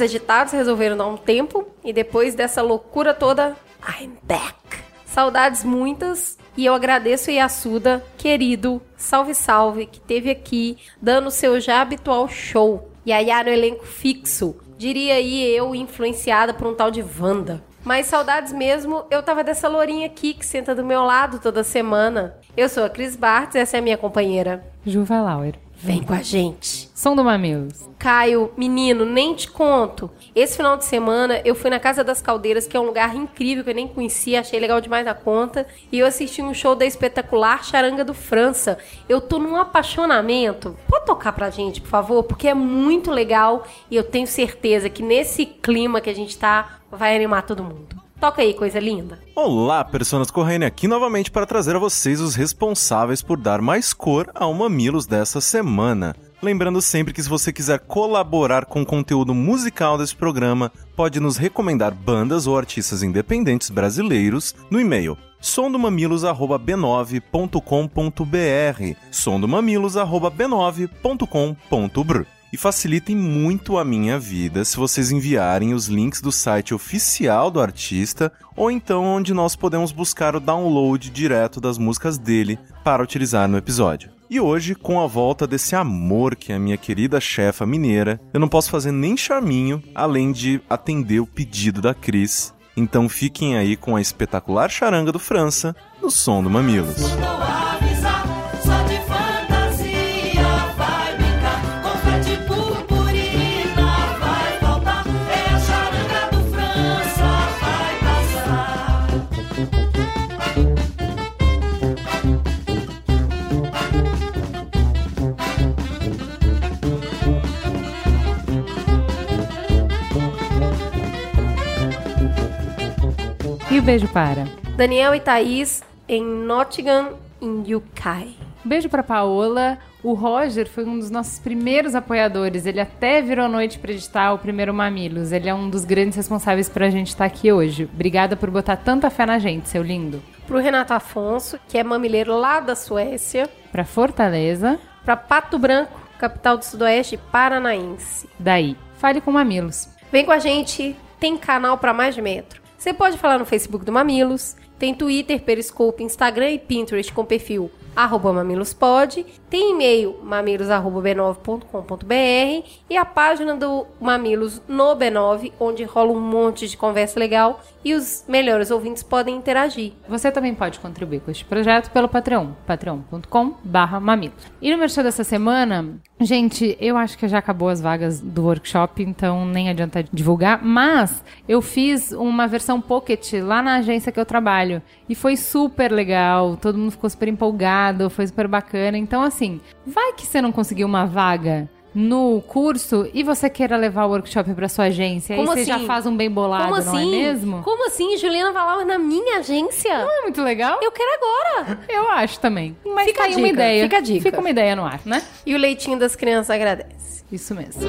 Agitados resolveram dar um tempo e depois dessa loucura toda, I'm back. Saudades muitas e eu agradeço Yasuda, querido, salve salve, que teve aqui dando seu já habitual show. E aí no elenco fixo, diria aí eu influenciada por um tal de Wanda. Mas saudades mesmo, eu tava dessa lourinha aqui que senta do meu lado toda semana. Eu sou a Cris Bartz, essa é a minha companheira. Juva Lauer. Vem com a gente. Som do Mamilos. Caio, menino, nem te conto. Esse final de semana eu fui na Casa das Caldeiras, que é um lugar incrível que eu nem conhecia, achei legal demais a conta. E eu assisti um show da espetacular Charanga do França. Eu tô num apaixonamento. Pode tocar pra gente, por favor? Porque é muito legal e eu tenho certeza que nesse clima que a gente tá, vai animar todo mundo. Toca aí, coisa linda. Olá, personas correndo aqui novamente para trazer a vocês os responsáveis por dar mais cor ao Mamilos dessa semana. Lembrando sempre que se você quiser colaborar com o conteúdo musical desse programa, pode nos recomendar bandas ou artistas independentes brasileiros no e-mail sondomamilos@b9.com.br, sondomamilos@b9.com.br e facilitem muito a minha vida se vocês enviarem os links do site oficial do artista ou então onde nós podemos buscar o download direto das músicas dele para utilizar no episódio. E hoje, com a volta desse amor que é a minha querida chefa mineira, eu não posso fazer nem charminho além de atender o pedido da Cris. Então fiquem aí com a espetacular charanga do França no som do Mamilos. E o beijo para? Daniel e Thaís em Nottingham, em UK. Beijo para Paola. O Roger foi um dos nossos primeiros apoiadores. Ele até virou noite para editar o primeiro Mamilos. Ele é um dos grandes responsáveis para a gente estar aqui hoje. Obrigada por botar tanta fé na gente, seu lindo. Pro Renato Afonso, que é mamileiro lá da Suécia. Para Fortaleza. Para Pato Branco, capital do Sudoeste paranaense. Daí, fale com Mamilos. Vem com a gente, tem canal para mais de metro. Você pode falar no Facebook do Mamilos, tem Twitter, Periscope, Instagram e Pinterest com perfil arroba mamilospod, tem e-mail mamilos.b9.com.br e a página do Mamilos no B9, onde rola um monte de conversa legal e os melhores ouvintes podem interagir. Você também pode contribuir com este projeto pelo Patreon, patreon.com barra. E no merchan dessa semana, gente, eu acho que já acabou as vagas do workshop, então nem adianta divulgar, mas eu fiz uma versão pocket lá na agência que eu trabalho e foi super legal, todo mundo ficou super empolgado, foi super bacana. Então, assim, vai que você não conseguiu uma vaga no curso e você queira levar o workshop para sua agência, Como aí você assim? já faz um bem bolado, Como não é assim? mesmo? Como assim? Juliana Valauer na minha agência? Não é muito legal? Eu quero agora! Eu acho também. Mas Fica tá aí uma dica, ideia. fica a dica. Fica uma ideia no ar, né? E o leitinho das crianças agradece. Isso mesmo.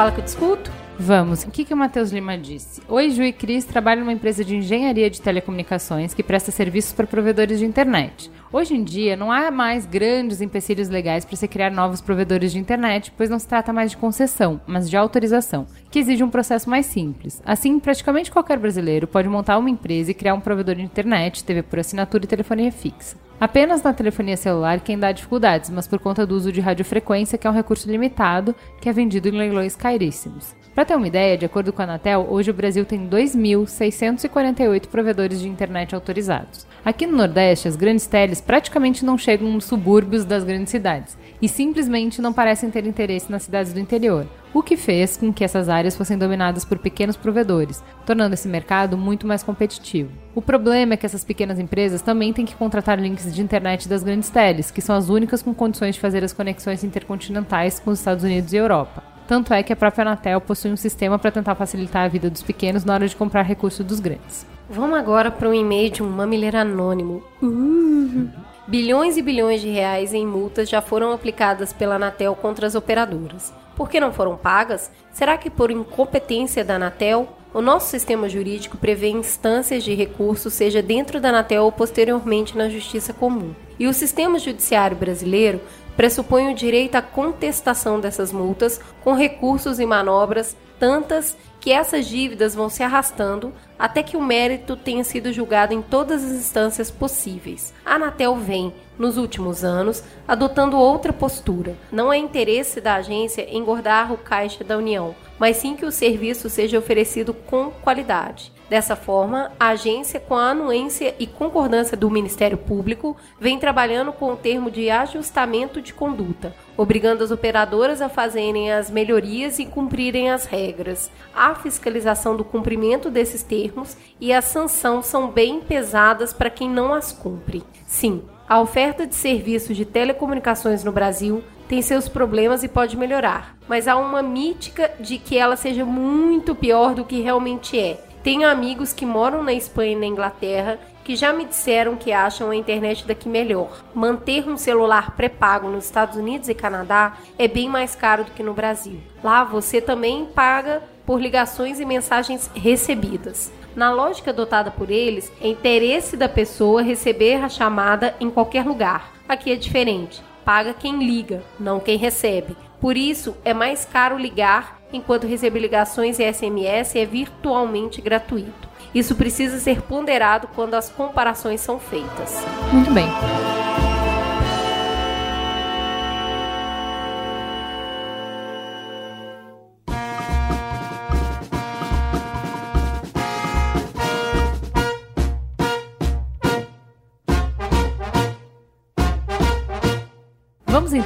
Fala que eu discuto? Vamos. O que, que o Matheus Lima disse? Oi, Ju e Cris trabalham numa empresa de engenharia de telecomunicações que presta serviços para provedores de internet. Hoje em dia, não há mais grandes empecilhos legais para se criar novos provedores de internet, pois não se trata mais de concessão, mas de autorização, que exige um processo mais simples. Assim, praticamente qualquer brasileiro pode montar uma empresa e criar um provedor de internet, TV por assinatura e telefonia fixa. Apenas na telefonia celular quem dá dificuldades, mas por conta do uso de radiofrequência, que é um recurso limitado, que é vendido em leilões caríssimos. Para ter uma ideia, de acordo com a Anatel, hoje o Brasil tem 2.648 provedores de internet autorizados. Aqui no Nordeste, as grandes teles praticamente não chegam nos subúrbios das grandes cidades e simplesmente não parecem ter interesse nas cidades do interior, o que fez com que essas áreas fossem dominadas por pequenos provedores, tornando esse mercado muito mais competitivo. O problema é que essas pequenas empresas também têm que contratar links de internet das grandes teles, que são as únicas com condições de fazer as conexões intercontinentais com os Estados Unidos e Europa. Tanto é que a própria Anatel possui um sistema para tentar facilitar a vida dos pequenos na hora de comprar recursos dos grandes. Vamos agora para um e-mail de um mamileiro anônimo. Uh. Bilhões e bilhões de reais em multas já foram aplicadas pela Anatel contra as operadoras. Por que não foram pagas? Será que por incompetência da Anatel? O nosso sistema jurídico prevê instâncias de recurso, seja dentro da Anatel ou posteriormente na Justiça Comum. E o sistema judiciário brasileiro pressupõe o direito à contestação dessas multas com recursos e manobras tantas que essas dívidas vão se arrastando até que o mérito tenha sido julgado em todas as instâncias possíveis. A Anatel vem, nos últimos anos, adotando outra postura. Não é interesse da agência engordar o caixa da União, mas sim que o serviço seja oferecido com qualidade. Dessa forma, a agência, com a anuência e concordância do Ministério Público, vem trabalhando com o termo de ajustamento de conduta, obrigando as operadoras a fazerem as melhorias e cumprirem as regras. A fiscalização do cumprimento desses termos e a sanção são bem pesadas para quem não as cumpre. Sim, a oferta de serviços de telecomunicações no Brasil tem seus problemas e pode melhorar, mas há uma mítica de que ela seja muito pior do que realmente é. Tenho amigos que moram na Espanha e na Inglaterra que já me disseram que acham a internet daqui melhor. Manter um celular pré-pago nos Estados Unidos e Canadá é bem mais caro do que no Brasil. Lá você também paga por ligações e mensagens recebidas. Na lógica adotada por eles, é interesse da pessoa receber a chamada em qualquer lugar. Aqui é diferente. Paga quem liga, não quem recebe. Por isso, é mais caro ligar enquanto receber ligações e SMS é virtualmente gratuito. Isso precisa ser ponderado quando as comparações são feitas. Muito bem.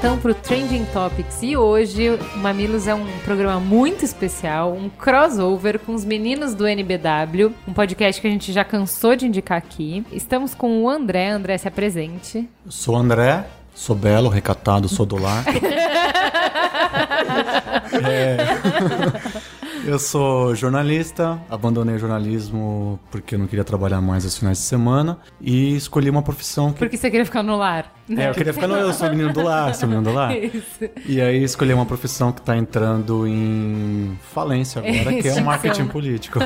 Então para o Trending Topics e hoje o Mamilos é um programa muito especial, um crossover com os meninos do NBW, um podcast que a gente já cansou de indicar aqui. Estamos com o André, André se apresente. Eu sou o André, sou belo, recatado, sou do lar. É. Eu sou jornalista, abandonei o jornalismo porque eu não queria trabalhar mais aos finais de semana e escolhi uma profissão que. Porque você queria ficar no lar. É, eu queria ficar no. Eu sou menino do lar, sou menino do lar. Isso. E aí escolhi uma profissão que está entrando em falência agora, que é o marketing político.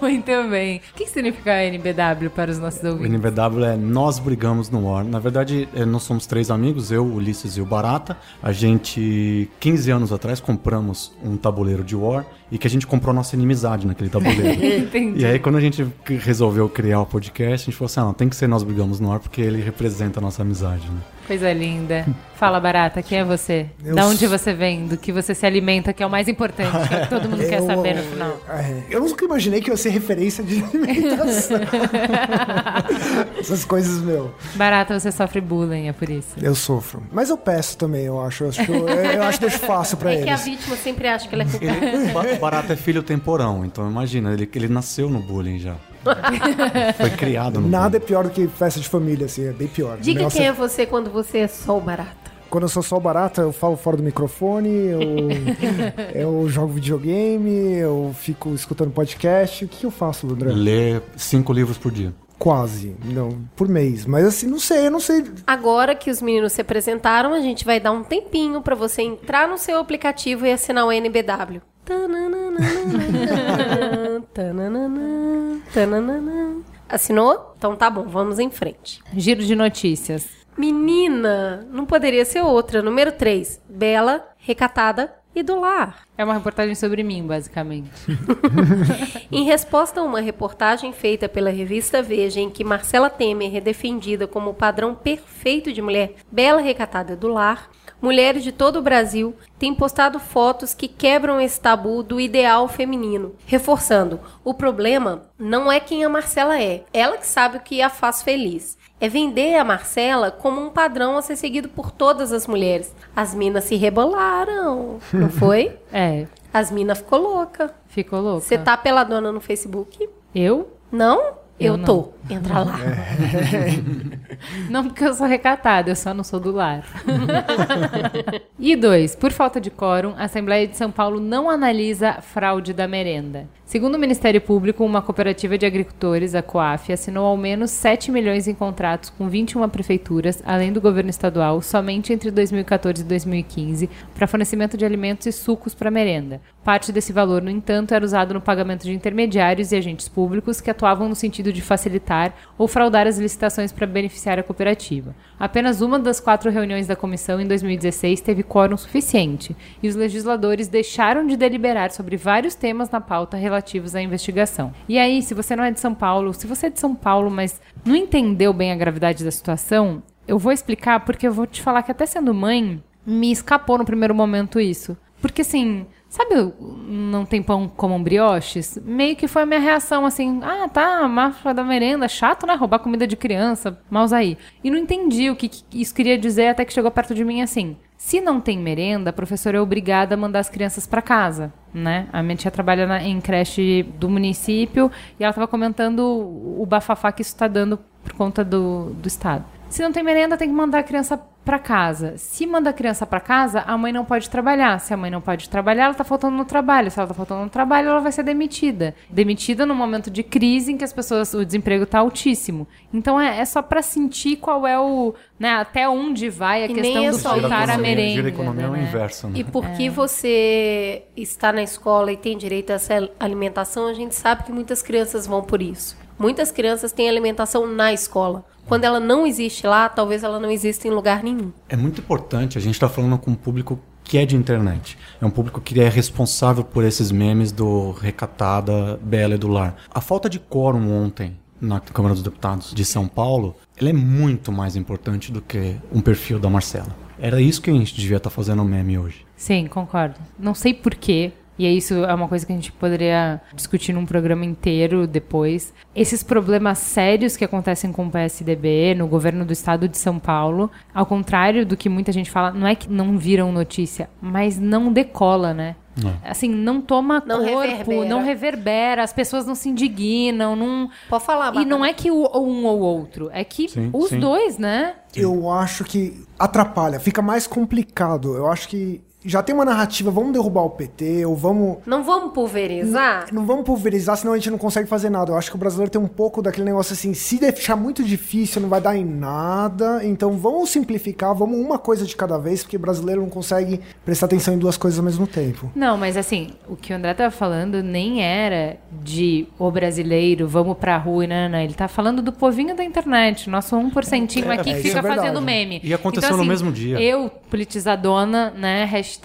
Muito bem. O que significa NBW para os nossos O ouvintes? NBW é Nós Brigamos no War. Na verdade, eh, nós somos três amigos, eu, o Ulisses e o Barata. A gente, 15 anos atrás, compramos um tabuleiro de War e que a gente comprou nossa inimizade naquele tabuleiro. Entendi. E aí, quando a gente resolveu criar o podcast, a gente falou assim: ah, não, tem que ser Nós Brigamos no Ar porque ele representa a nossa amizade, né? Coisa linda. Fala, Barata, quem é você? Eu da onde você vem? Do que você se alimenta, que é o mais importante, que é o que todo mundo quer Eu, saber no final. é, eu nunca imaginei que ia ser referência de alimentação. Essas coisas, meu, Barata, você sofre bullying, é por isso. eu sofro. Mas eu peço também, eu acho. Eu acho, que eu, eu acho que deixo fácil pra É que a eles. vítima sempre acha que ela é culpada. Barata é filho temporão, então imagina, ele, ele nasceu no bullying já. Foi criado no Nada é bullying. pior do que festa de família, assim, é bem pior. Diga O quem é- é você quando você é só o barata. Quando eu sou só barata, eu falo fora do microfone, eu, eu jogo videogame, eu fico escutando podcast. O que eu faço, André? Lê cinco livros por dia. Quase, não, por mês. Mas assim, não sei, eu não sei. Agora que os meninos se apresentaram, a gente vai dar um tempinho pra você entrar no seu aplicativo e assinar o NBW. Assinou? Então tá bom, vamos em frente. Giro de notícias. Menina, não poderia ser outra. Número 3. Bela, recatada, e do lar. É uma reportagem sobre mim, basicamente. Em resposta a uma reportagem feita pela revista Veja, em que Marcela Temer é defendida como o padrão perfeito de mulher bela, recatada e do lar, mulheres de todo o Brasil têm postado fotos que quebram esse tabu do ideal feminino, reforçando: o problema não é quem a Marcela é, ela que sabe o que a faz feliz. É vender a Marcela como um padrão a ser seguido por todas as mulheres. As minas se rebolaram, não foi? É, As minas ficou louca. ficou louca. Você tá peladona no Facebook? Eu? Não? Eu Eu, não. tô. Entra lá. Não porque eu sou recatada, eu só não sou do lar. e dois, por falta de quórum, a Assembleia de São Paulo não analisa fraude da merenda. Segundo o Ministério Público, uma cooperativa de agricultores, a COAF, assinou ao menos 7 milhões em contratos com 21 prefeituras, além do governo estadual, somente entre 2014 e 2015, para fornecimento de alimentos e sucos para merenda. Parte desse valor, no entanto, era usado no pagamento de intermediários e agentes públicos que atuavam no sentido de facilitar ou fraudar as licitações para beneficiar a cooperativa. Apenas uma das quatro reuniões da comissão em 2016 teve quórum suficiente, e os legisladores deixaram de deliberar sobre vários temas na pauta relativos à investigação. E aí, se você não é de São Paulo, se você é de São Paulo, mas não entendeu bem a gravidade da situação, eu vou explicar porque eu vou te falar que até sendo mãe, me escapou no primeiro momento isso. Porque assim, sabe, não tem pão como brioches? Meio que foi a minha reação assim: ah, tá, máfia da merenda, chato, né? Roubar comida de criança, maus aí. E não entendi o que, que isso queria dizer até que chegou perto de mim assim. Se não tem merenda, a professora é obrigada a mandar as crianças para casa, né? A minha tia trabalha na- em creche do município e ela estava comentando o bafafá que isso está dando por conta do, do estado. Se não tem merenda, tem que mandar a criança para casa. Se manda a criança para casa, a mãe não pode trabalhar. Se a mãe não pode trabalhar, ela tá faltando no trabalho. Se ela tá faltando no trabalho, ela vai ser demitida. Demitida no momento de crise em que as pessoas, o desemprego tá altíssimo. Então é, é só para sentir qual é o, né, até onde vai a E questão nem é do faltar a merenda. Gira a economia é o né? inverso, né? E porque você está na escola e tem direito a essa alimentação, a gente sabe que muitas crianças vão por isso. Muitas crianças têm alimentação na escola. Quando ela não existe lá, talvez ela não exista em lugar nenhum. É muito importante, a gente está falando com um público que é de internet. É um público que é responsável por esses memes do recatada, bela e do lar. A falta de quórum ontem na Câmara dos Deputados de São Paulo, ela é muito mais importante do que um perfil da Marcela. Era isso que a gente devia estar fazendo o meme hoje. Sim, concordo. Não sei porquê. E é isso é uma coisa que a gente poderia discutir num programa inteiro depois. Esses problemas sérios que acontecem com o PSDB no governo do estado de São Paulo, ao contrário do que muita gente fala, não é que não viram notícia, mas não decola, né? Assim, não toma Não corpo, reverbera. não reverbera, as pessoas não se indignam, não. Pode falar, E não é que o, ou um ou outro, é que Sim, os sim. dois, né? Eu acho que atrapalha, fica mais complicado. Eu acho que já tem uma narrativa, vamos derrubar o PT, ou vamos. Não vamos pulverizar? Não vamos pulverizar, senão a gente não consegue fazer nada. Eu acho que o brasileiro tem um pouco daquele negócio assim, se deixar muito difícil, não vai dar em nada. Então vamos simplificar, vamos uma coisa de cada vez, porque o brasileiro não consegue prestar atenção em duas coisas ao mesmo tempo. Não, mas assim, o que o André tava falando nem era de o brasileiro, vamos pra rua e não, não, Ele tá falando do povinho da internet, nosso 1% aqui é, que fica é fazendo meme. E aconteceu no mesmo dia. Eu, politizadona, né, hashtag,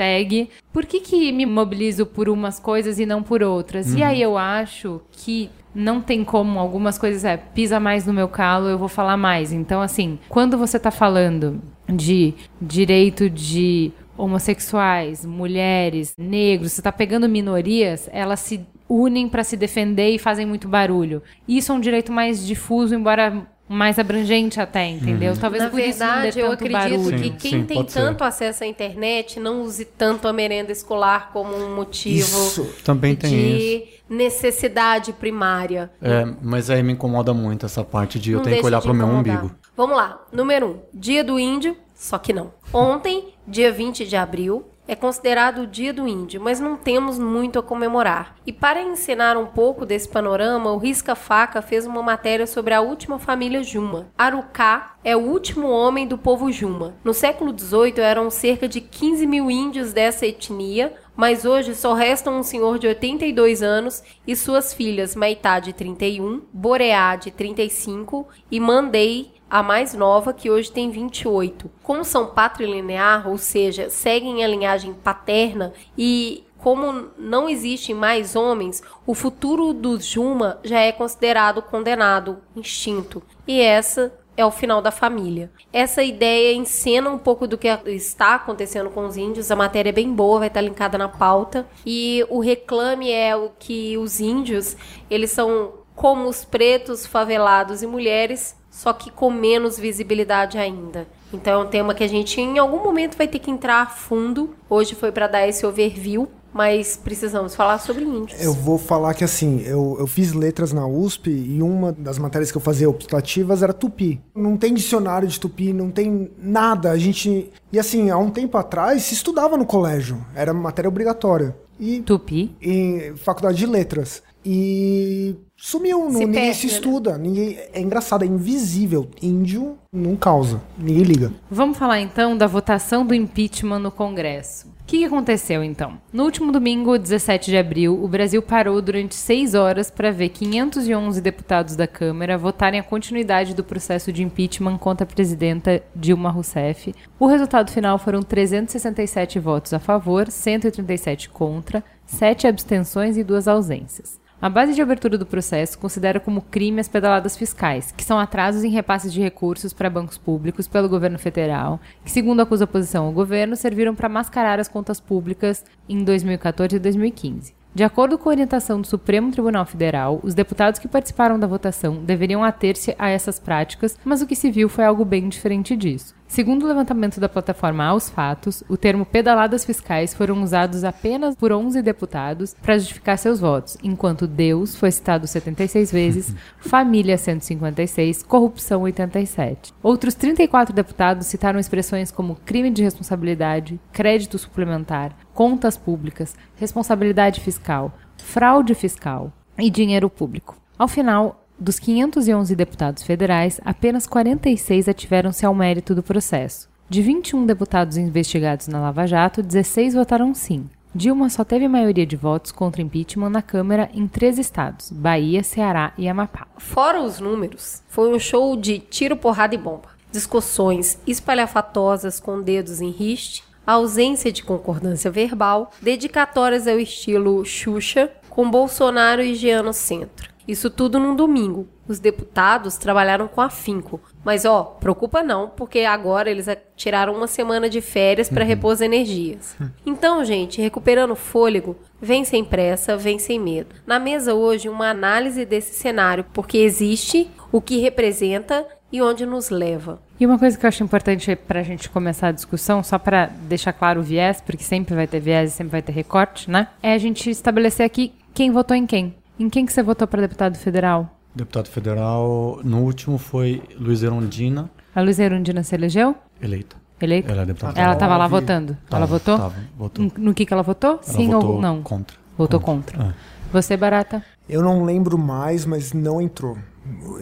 por que que me mobilizo por umas coisas e não por outras? E aí eu acho que não tem como, algumas coisas é, pisa mais no meu calo, eu vou falar mais. Então, assim, quando você tá falando de direito de homossexuais, mulheres, negros, você tá pegando minorias, elas se unem para se defender e fazem muito barulho. Isso é um direito mais difuso, embora mais abrangente até, entendeu? Talvez Na por isso não verdade, eu tanto acredito barulho. que Sim, quem sim, tem pode ser. tanto acesso à internet não use tanto a merenda escolar como um motivo Isso. Também tem de necessidade primária. É, mas aí me incomoda muito essa parte de eu Não tenho que olhar de pro meu umbigo. Vamos lá. Número 1. Um, dia do Índio, só que não. Ontem, dia 20 de abril, é considerado o Dia do Índio, mas não temos muito a comemorar. E para ensinar um pouco desse panorama, o Risca Faca fez uma matéria sobre a última família Juma. Arucá é o último homem do povo Juma. No século XVIII eram cerca de 15 mil índios dessa etnia, mas hoje só restam um senhor de 82 anos e suas filhas Maitá de 31, Boreá de 35 e Mandei a mais nova, que hoje tem 28. Como são patrilinear, ou seja, seguem a linhagem paterna e como não existem mais homens, o futuro dos Juma já é considerado condenado, extinto. E essa é o final da família. Essa ideia encena um pouco do que está acontecendo com os índios. A matéria é bem boa, vai estar linkada na pauta. E o reclame é o que os índios, eles são como os pretos, favelados e mulheres, só que com menos visibilidade ainda. Então é um tema que a gente em algum momento vai ter que entrar a fundo. Hoje foi para dar esse overview, mas precisamos falar sobre índios. Eu vou falar que assim, eu, eu fiz letras na USP e uma das matérias que eu fazia optativas era tupi. Não tem dicionário de tupi, não tem nada. A gente. E assim, há um tempo atrás se estudava no colégio, era matéria obrigatória. E Tupi. em faculdade de letras. E sumiu, Se ninguém perde, se né? estuda. Ninguém, é engraçado, é invisível. Índio não causa, ninguém liga. Vamos falar então da votação do impeachment no Congresso. O que que aconteceu então? No último domingo, 17 de abril, o Brasil parou durante seis horas para ver 511 deputados da Câmara votarem a continuidade do processo de impeachment contra a presidenta Dilma Rousseff. O resultado final foram 367 votos a favor, 137 contra, 7 abstenções e duas ausências. A base de abertura do processo considera como crime as pedaladas fiscais, que são atrasos em repasses de recursos para bancos públicos pelo governo federal, que, segundo acusa a oposição ao governo, serviram para mascarar as contas públicas em 2014 e 2015. De acordo com a orientação do Supremo Tribunal Federal, os deputados que participaram da votação deveriam ater-se a essas práticas, mas o que se viu foi algo bem diferente disso. Segundo o levantamento da plataforma Aos Fatos, o termo pedaladas fiscais foram usados apenas por 11 deputados para justificar seus votos, enquanto Deus foi citado 76 vezes, família 156, corrupção 87. Outros 34 deputados citaram expressões como crime de responsabilidade, crédito suplementar, contas públicas, responsabilidade fiscal, fraude fiscal e dinheiro público. Ao final, dos 511 deputados federais, apenas 46 ativeram-se ao mérito do processo. De 21 deputados investigados na Lava Jato, 16 votaram sim. Dilma só teve maioria de votos contra impeachment na Câmara em três estados: Bahia, Ceará e Amapá. Fora os números, foi um show de tiro, porrada e bomba. Discussões espalhafatosas com dedos em riste, ausência de concordância verbal, dedicatórias ao estilo Xuxa, com Bolsonaro e Jean no centro. Isso tudo num domingo. Os deputados trabalharam com afinco. Mas ó, preocupa não, porque agora eles tiraram uma semana de férias para repor as energias. Então, gente, recuperando o fôlego, vem sem pressa, vem sem medo. Na mesa hoje, uma análise desse cenário, porque existe, o que representa e onde nos leva. E uma coisa que eu acho importante para a gente começar a discussão, só para deixar claro o viés, porque sempre vai ter viés e sempre vai ter recorte, né? É a gente estabelecer aqui quem votou em quem. Em quem que você votou para deputado federal? Deputado federal, no último foi Luiz Erundina, A Luísa Erundina se elegeu? eleita. Eleita? Ela é deputada Ela estava lá votando? Tava, ela votou? tava, votou. No, que, que ela votou? Ela Sim votou ou não? Contra. Votou contra. É. Você, Barata? Eu não lembro mais, mas não entrou.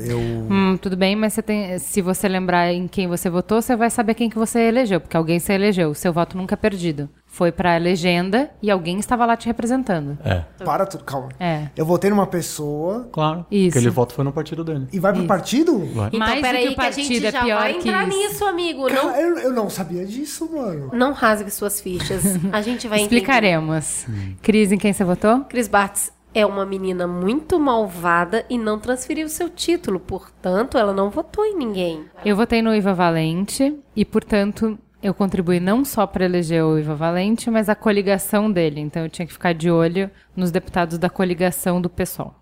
Eu. Hum, tudo bem, mas você tem, se você lembrar em quem você votou, você vai saber quem que você elegeu, porque alguém se elegeu. O seu voto nunca é perdido. Foi pra legenda e alguém estava lá te representando. É, Para tudo, calma. É. Eu votei numa pessoa claro. Isso. Aquele voto foi no partido dele. e vai pro partido? Vai. Então, Mais do peraí, que o que, a gente é já pior vai que entrar isso. nisso, amigo. Não, Cara, eu, eu não sabia disso, mano. não rasgue suas fichas. A gente vai entender. Explicaremos. Cris, em quem você votou? Cris Bartz é uma menina muito malvada e não transferiu seu título. Portanto, ela não votou em ninguém. Eu votei no Iva Valente e, portanto, eu contribuí não só para eleger o Iva Valente, mas a coligação dele. Então eu tinha que ficar de olho nos deputados da coligação do PSOL.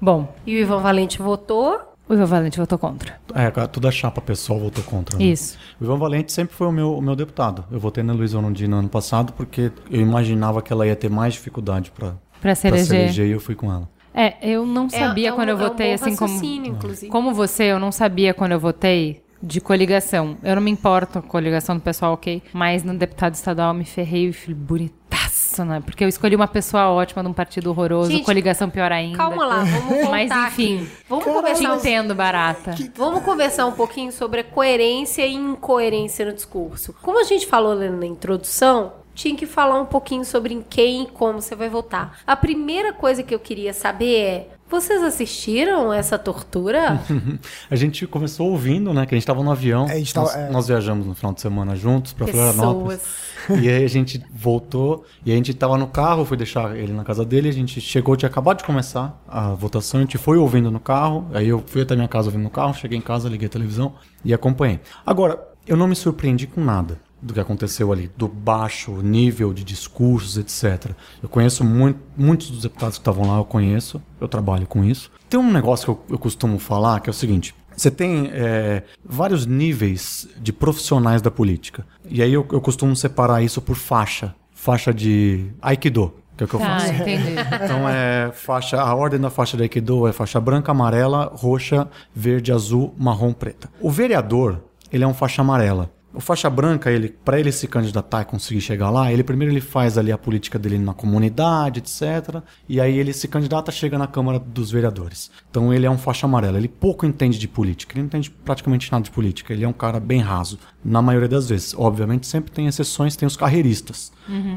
Bom, E o Ivan Valente votou. o Iva Valente votou contra. É, cara, toda a chapa pessoal votou contra. né? Isso. O Ivan Valente sempre foi o meu, o meu deputado. Eu votei na Luísa Orondina ano passado porque eu imaginava que ela ia ter mais dificuldade para Pra se se eleger. eleger e eu fui com ela. É, eu não sabia é um- quando eu é um votei, assim como. inclusive. Como você, eu não sabia quando eu votei de coligação. Eu não me importo com a coligação do pessoal, ok? Mas no deputado estadual eu me ferrei e falei, bonitaço, né? Porque eu escolhi uma pessoa ótima de um partido horroroso, Gente, coligação pior ainda. Calma lá, vamos voltar Mas enfim, aqui. Vamos te conversar, entendo, barata. vamos conversar um pouquinho sobre a coerência e incoerência no discurso. Como a gente falou na introdução, tinha que falar um pouquinho sobre em quem e como você vai votar. A primeira coisa que eu queria saber é: Vocês assistiram essa tortura? A gente começou ouvindo, né? Que a gente tava no avião. É, tava- nós, é. nós viajamos no final de semana juntos pra Florianópolis. E aí a gente voltou e a gente tava no carro, fui deixar ele na casa dele, a gente chegou, tinha acabado de começar a votação, a gente foi ouvindo no carro, aí eu fui até minha casa ouvindo no carro, cheguei em casa, liguei a televisão e acompanhei. Agora, eu não me surpreendi com nada do que aconteceu ali, do baixo nível de discursos, etc. Eu conheço muito, muitos dos deputados que estavam lá, eu conheço, eu trabalho com isso. Tem um negócio que eu, eu costumo falar, que é o seguinte, você tem é, vários níveis de profissionais da política. E aí eu, eu costumo separar isso por faixa. Faixa de Aikido, que é o que eu Tá, faço. entendi. Então é faixa, a ordem da faixa de Aikido é faixa branca, amarela, roxa, verde, azul, marrom, preta. O vereador, ele é um faixa amarela. O faixa branca, ele, para ele se candidatar e conseguir chegar lá, ele primeiro ele faz ali a política dele na comunidade, etc. E aí ele se candidata, chega na Câmara dos Vereadores. Então ele é um faixa amarela. Ele pouco entende de política, ele não entende praticamente nada de política. Ele é um cara bem raso, na maioria das vezes. Obviamente sempre tem exceções, tem os carreiristas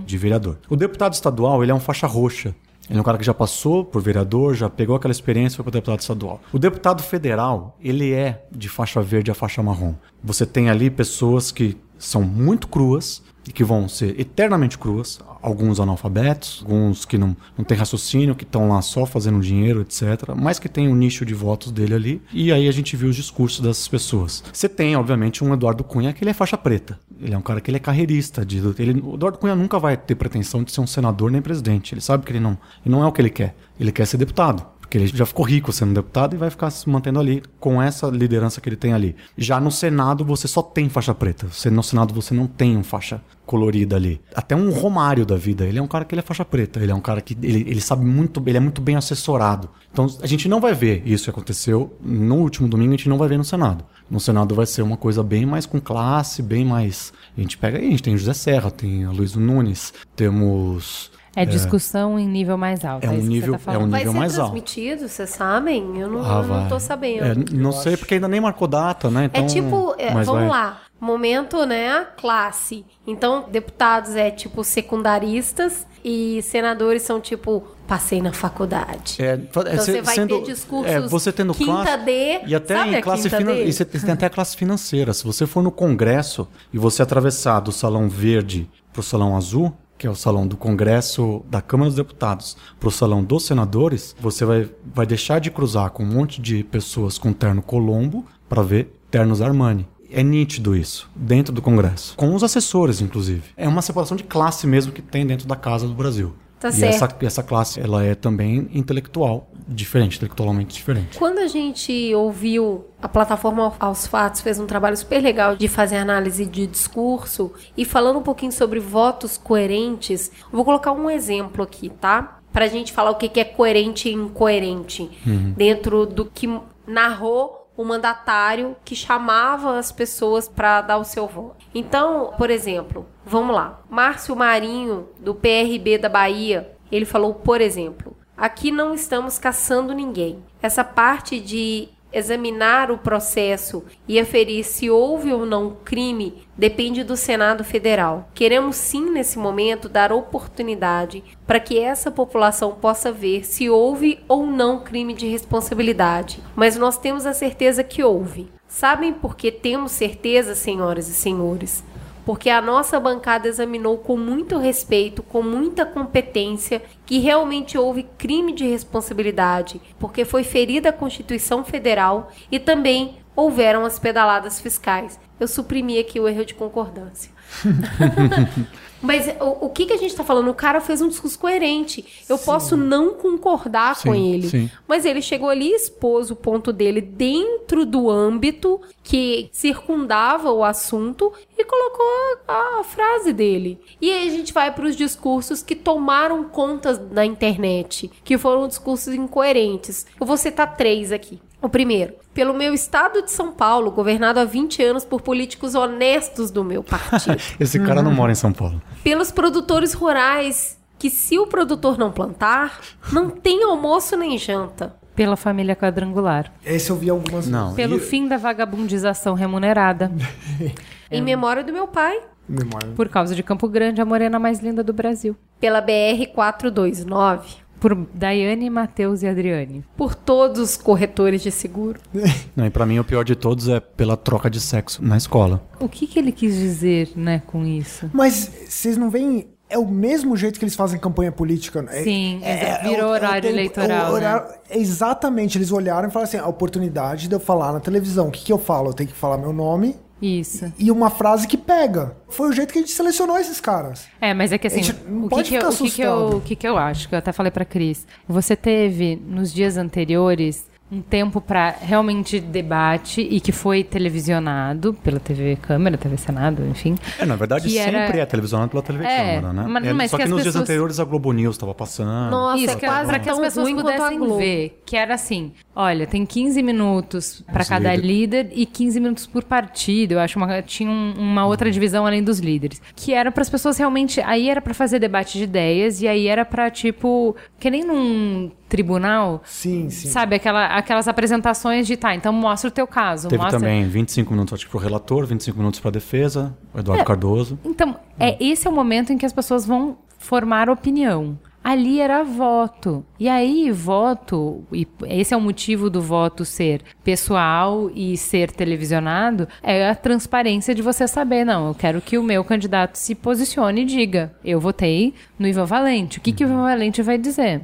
de vereador. O deputado estadual, ele é um faixa roxa. Ele é um cara que já passou por vereador, já pegou aquela experiência foi para deputado estadual. O deputado federal, ele é de faixa verde a faixa marrom. Você tem ali pessoas que são muito cruas e que vão ser eternamente cruas. Alguns analfabetos, alguns que não, não têm raciocínio, que estão lá só fazendo dinheiro, etc. Mas que tem um nicho de votos dele ali. E aí a gente viu os discursos dessas pessoas. Você tem, obviamente, um Eduardo Cunha que ele é faixa preta. Ele é um cara que ele é carreirista. De, ele, o Eduardo Cunha nunca vai ter pretensão de ser um senador nem presidente. Ele sabe que ele não, ele não é o que ele quer. Ele quer ser deputado. Porque ele já ficou rico sendo deputado e vai ficar se mantendo ali com essa liderança que ele tem ali. Já no Senado você só tem faixa preta. No Senado você não tem um faixa colorida ali. Até um Romário da vida. Ele é um cara que ele é faixa preta. Ele é um cara que ele, ele sabe muito, ele é muito bem assessorado. Então a gente não vai ver isso que aconteceu no último domingo, a gente não vai ver no Senado. No Senado vai ser uma coisa bem mais com classe, bem mais. A gente pega aí, a gente tem José Serra, tem a Luiz Nunes, temos. É discussão em nível mais alto. É um você nível- tá falando. é um Vai nível ser mais alto. transmitido, vocês sabem? Eu não, Ah, eu não vai. tô sabendo. É, não sei, porque ainda nem marcou data, né? É Então, tipo, é, mas vamos vai- lá, momento, né, classe. Então, deputados é tipo secundaristas e senadores são tipo, passei na faculdade. É, é, Então você vai sendo- ter discursos é, você tendo quinta classe, D, e até sabe em classe e você tem até a classe financeira. Se você for no Congresso e você atravessar do salão verde para o salão azul, que é o salão do Congresso da Câmara dos Deputados, para o salão dos senadores, você vai, vai deixar de cruzar com um monte de pessoas com terno Colombo para ver ternos Armani. É nítido isso, dentro do Congresso. Com os assessores, inclusive. É uma separação de classe mesmo que tem dentro da Casa do Brasil. Tá e certo. essa, essa classe, ela é também intelectual, diferente, intelectualmente diferente. Quando a gente ouviu a plataforma Aos Fatos fez um trabalho super legal de fazer análise de discurso e falando um pouquinho sobre votos coerentes, eu vou colocar um exemplo aqui, tá? Pra gente falar o que que é coerente e incoerente dentro do que narrou o mandatário que chamava as pessoas para dar o seu voto. Então, por exemplo, vamos lá. Márcio Marinho, do PRB da Bahia, ele falou, por exemplo, aqui não estamos caçando ninguém. Essa parte de examinar o processo e aferir se houve ou não crime depende do Senado Federal. Queremos sim, nesse momento, dar oportunidade para que essa população possa ver se houve ou não crime de responsabilidade. Mas nós temos a certeza que houve. Sabem por que temos certeza, senhoras e senhores? porque a nossa bancada examinou com muito respeito, com muita competência, que realmente houve crime de responsabilidade, porque foi ferida a Constituição Federal e também houveram as pedaladas fiscais. Eu suprimi aqui o erro de concordância. Mas o, o que, que a gente está falando? O cara fez um discurso coerente. Eu posso não concordar com Sim, ele. sim. Mas ele chegou ali e expôs o ponto dele dentro do âmbito que circundava o assunto e colocou a, a frase dele. E aí a gente vai para os discursos que tomaram conta da internet, que foram discursos incoerentes. Eu vou citar três aqui. O primeiro, pelo meu estado de São Paulo, governado há 20 anos por políticos honestos do meu partido Esse cara não mora em São Paulo. pelos produtores rurais, que se o produtor não plantar, não tem almoço nem janta. Pela família quadrangular. Esse eu vi algumas Não. Pelo e- fim da vagabundização remunerada. Em memória do meu pai, memória. Por causa de Campo Grande, a morena mais linda do Brasil. pela BR 429, Por Daiane, Matheus e Adriane. Por todos os corretores de seguro. Não, e pra mim o pior de todos é pela troca de sexo na escola. O que, que ele quis dizer, né, com isso? Mas vocês não veem. É o mesmo jeito que eles fazem campanha política. né? Sim, é, exa- virou o- horário tempo- eleitoral, o horário- Exatamente, eles olharam e falaram assim: a oportunidade de eu falar na televisão. O que, que eu falo? Eu tenho que falar meu nome Isso. e uma frase que pega. Foi o jeito que a gente selecionou esses caras. É, mas é que assim, A gente não o, que pode que, eu, ficar o, que, que, eu, o que que eu acho, que eu até falei pra Cris, você teve nos dias anteriores um tempo pra realmente debate e que foi televisionado pela TV Câmara, TV Senado, enfim. É, na verdade, Que era- sempre é televisionado pela TV É, Câmara, né? mas- É, mas só que que, nos dias pessoas- anteriores a Globo News tava passando. Nossa, Isso, é que, pra que as pessoas pudessem ver, que era assim, olha, tem 15 minutos pra Os cada líderes. líder e 15 minutos por partido. Eu acho uma, tinha um- uma outra divisão além dos líderes, que era para as pessoas realmente, aí era pra fazer debate de ideias e aí era pra tipo, que nem num tribunal, Sim, sim. sabe, aquela, aquelas apresentações de, tá, então mostra o teu caso, Teve mostra também 25 minutos, acho que pro relator, 25 minutos pra defesa, o Eduardo Cardoso. Então, é, esse é o momento em que as pessoas vão formar opinião. Ali era voto. E aí, voto, e esse é o motivo do voto ser pessoal e ser televisionado, é a transparência de você saber, não, eu quero que o meu candidato se posicione e diga, eu votei no Ivan Valente. O que, que o Ivan Valente vai dizer?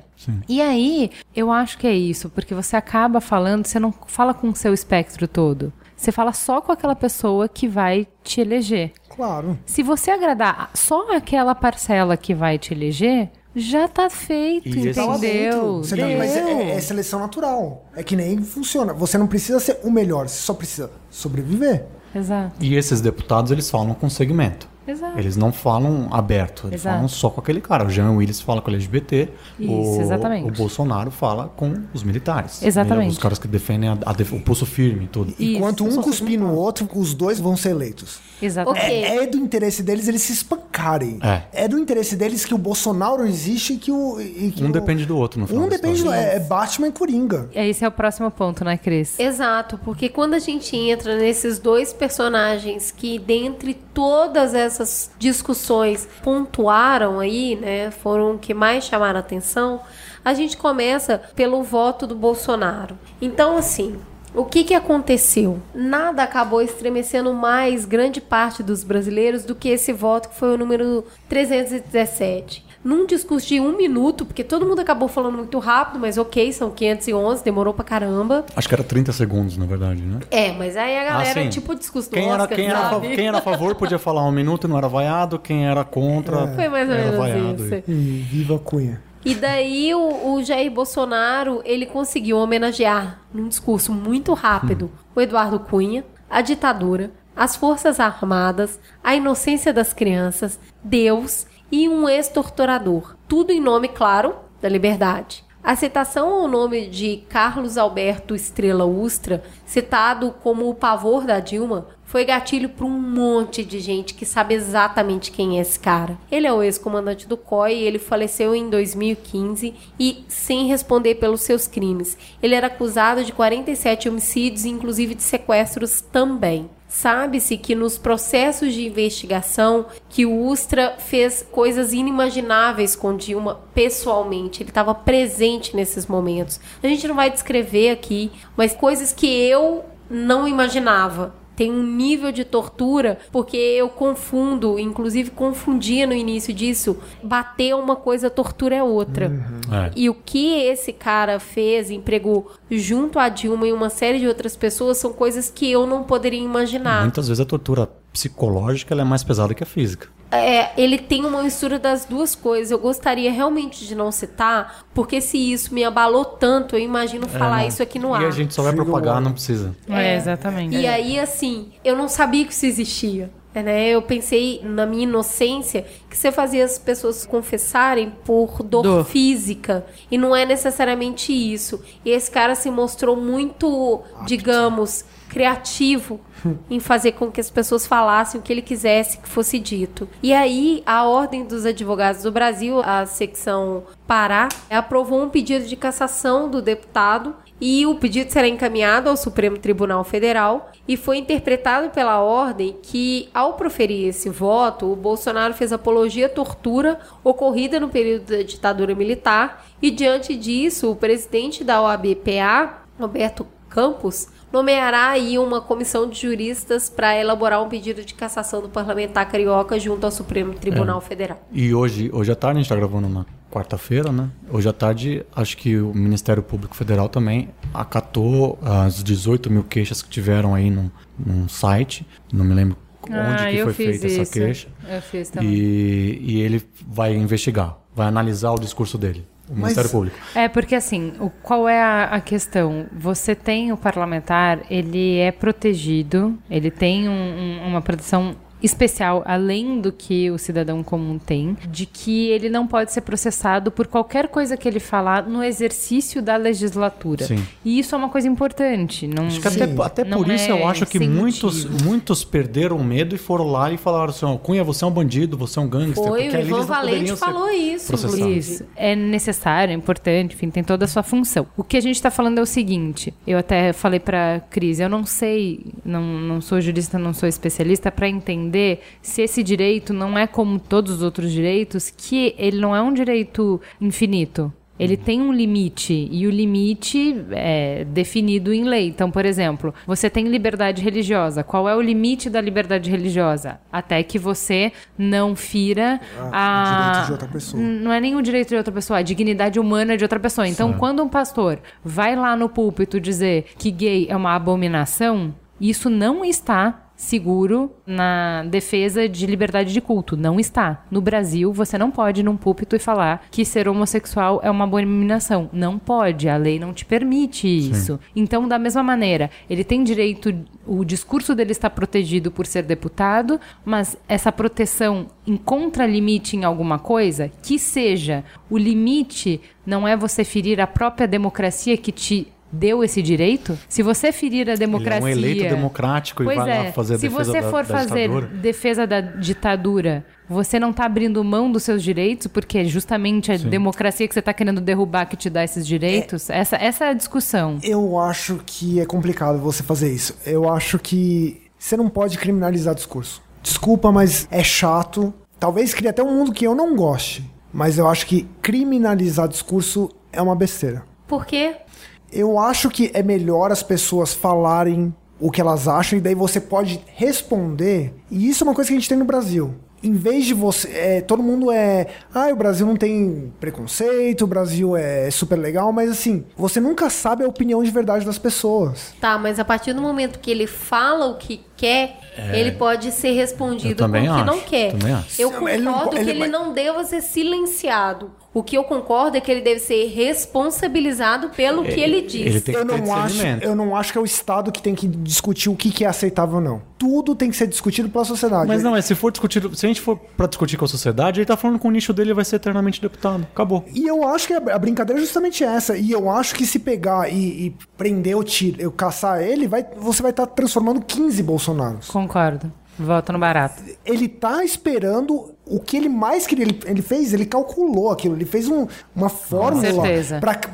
E aí, eu acho que é isso, porque você acaba falando, você não fala com o seu espectro todo. Você fala só com aquela pessoa que vai te eleger. Claro. Se você agradar só aquela parcela que vai te eleger, já tá feito, Tá lá entendeu? tá- mas é, é- é seleção natural. É que nem funciona. Você não precisa ser o melhor, você só precisa sobreviver. Exato, E esses deputados, eles falam com segmento. Exato. Eles não falam aberto, eles Exato. falam só com aquele cara. O Jean Willis fala com o LGBT, Isso, o, exatamente. o Bolsonaro fala com os militares. Exatamente. Os caras que defendem a- a def- o pulso firme e tudo. Isso. Enquanto um cuspir no outro, os dois vão ser eleitos. Exatamente. Ok. É, é do interesse deles eles se espancarem. É. do interesse deles que o Bolsonaro existe e que o. e que Um o- depende do outro no final Um depende do. É, é Batman e Coringa. Esse é o próximo ponto, né, Cris? Exato, porque quando a gente entra nesses dois personagens que, dentre todas essas discussões, pontuaram aí, né, foram o que mais chamaram a atenção, a gente começa pelo voto do Bolsonaro. Então, assim. O que, que aconteceu? Nada acabou estremecendo mais grande parte dos brasileiros do que esse voto, que foi o número 317. Num discurso de um minuto, porque todo mundo acabou falando muito rápido, mas ok, são 511, demorou pra caramba. Acho que era 30 segundos, na verdade, né? É, mas aí a galera, Ah, sim. tipo o discurso do Quem era, Oscar, quem, era, a sabe? fa- quem era a favor podia falar um minuto, não era vaiado. Quem era contra. Foi mais ou era menos vaiado. isso. Hum, viva a Cunha. E daí o, o Jair Bolsonaro, ele conseguiu homenagear, num discurso muito rápido, o Eduardo Cunha, a ditadura, as forças armadas, a inocência das crianças, Deus e um ex-torturador. Tudo em nome, claro, da liberdade. A citação ao nome de Carlos Alberto Estrela Ustra, citado como o pavor da Dilma, foi gatilho para um monte de gente que sabe exatamente quem é esse cara. Ele é o ex-comandante do COI, ele faleceu em 2015 e sem responder pelos seus crimes. Ele era acusado de 47 homicídios, inclusive de sequestros também. Sabe-se que nos processos de investigação que o Ustra fez coisas inimagináveis com Dilma pessoalmente. Ele estava presente nesses momentos. A gente não vai descrever aqui, mas coisas que eu não imaginava. Tem um nível de tortura, porque eu confundo, inclusive confundia no início disso, bater uma coisa, tortura é outra. É. E o que esse cara fez, empregou junto a Dilma e uma série de outras pessoas, são coisas que eu não poderia imaginar. Muitas vezes a tortura psicológica ela é mais pesada que a física. É, ele tem uma mistura das duas coisas. Eu gostaria realmente de não citar, porque se isso me abalou tanto, eu imagino falar É, não. isso aqui no E ar. a gente só vai propagar, não precisa. É, exatamente. E aí, assim, eu não sabia que isso existia. Né? Eu pensei, na minha inocência, que você fazia as pessoas confessarem por dor, Dor. física. E não é necessariamente isso. E esse cara se mostrou muito, digamos, criativo em fazer com que as pessoas falassem o que ele quisesse que fosse dito. E aí, a Ordem dos Advogados do Brasil, a secção Pará, aprovou um pedido de cassação do deputado e o pedido será encaminhado ao Supremo Tribunal Federal e foi interpretado pela ordem que, ao proferir esse voto, o Bolsonaro fez apologia à tortura ocorrida no período da ditadura militar e, diante disso, o presidente da OAB-PA, Roberto Campos, nomeará aí uma comissão de juristas para elaborar um pedido de cassação do parlamentar carioca junto ao Supremo Tribunal Federal. E hoje, hoje à tarde, a gente está gravando na quarta-feira, né? Hoje à tarde, acho que o Ministério Público Federal também acatou as 18 mil queixas que tiveram aí num, num site. Não me lembro onde Ah, que foi feita essa isso. queixa. Eu fiz também. E, e ele vai investigar, vai analisar o discurso dele, o Ministério Público. É, porque assim, o, qual é a, a questão? Você tem o parlamentar, ele é protegido, ele tem um- um- uma proteção especial, além do que o cidadão comum tem, de que ele não pode ser processado por qualquer coisa que ele falar no exercício da legislatura. Sim. E isso é uma coisa importante. Não, Acho que até, até não por isso é eu acho que muitos, motivo. muitos perderam medo e foram lá e falaram assim: Cunha, você é um bandido, você é um gangster. Foi, o Ivan não Valente falou isso, processados. Isso. É necessário, é importante, enfim, tem toda a sua função. O que a gente está falando é o seguinte: eu até falei para Cris, eu não sei, não, não sou jurista, não sou especialista, para entender se esse direito não é como todos os outros direitos, que ele não é um direito infinito. Ele tem um limite e o limite é definido em lei. Então, por exemplo, você tem liberdade religiosa. Qual é o limite da liberdade religiosa? Até que você não fira Ah, a o direito de outra pessoa. Não é nem o direito de outra pessoa, é a dignidade humana de outra pessoa. Então, quando um pastor vai lá no púlpito dizer que gay é uma abominação, isso não está seguro na defesa de liberdade de culto. Não está. No Brasil, você não pode ir num púlpito e falar que ser homossexual é uma abominação. Não pode. A lei não te permite isso. Então, da mesma maneira, ele tem direito, o discurso dele está protegido por ser deputado, mas essa proteção encontra limite em alguma coisa, que seja o limite não é você ferir a própria democracia que te deu esse direito? Se você ferir a democracia, Ele é um eleito democrático e Pois vai é, lá fazer a se defesa você da- for da fazer ditadura. defesa da ditadura, você não está abrindo mão dos seus direitos, porque é justamente a democracia que você está querendo derrubar que te dá esses direitos? Essa, essa é a discussão. Eu acho que é complicado você fazer isso. Eu acho que você não pode criminalizar discurso. Desculpa, mas é chato. Talvez crie até um mundo que eu não goste. Mas eu acho que criminalizar discurso é uma besteira. Por quê? Eu acho que é melhor as pessoas falarem o que elas acham e daí você pode responder. E isso é uma coisa que a gente tem no Brasil. Em vez de você. é, todo mundo é. Ah, o Brasil não tem preconceito, o Brasil é super legal, mas assim, você nunca sabe a opinião de verdade das pessoas. Tá, mas a partir do momento que ele fala o que quer, ele pode ser respondido Eu também com o que não acho, quer. também acho. Eu Ele concordo não po- que ele ele vai- não deva ser silenciado. O que eu concordo é que ele deve ser responsabilizado pelo que ele diz. ele tem que Eu ter não, acho, eu não acho que é o Estado que tem que discutir o que que é aceitável ou não. Tudo tem que ser discutido pela sociedade. Mas não, é se for discutir, se a gente for pra discutir com a sociedade, ele tá falando que o nicho dele vai ser eternamente deputado. Acabou. E eu acho que a a brincadeira é justamente essa. E eu acho que se pegar e, e prender o tiro, eu caçar ele, vai, você vai estar transformando 15 Bolsonaros. Concordo. Voto no barato. Ele tá esperando o que ele mais queria. Ele, ele fez, ele calculou aquilo. Ele fez um- uma fórmula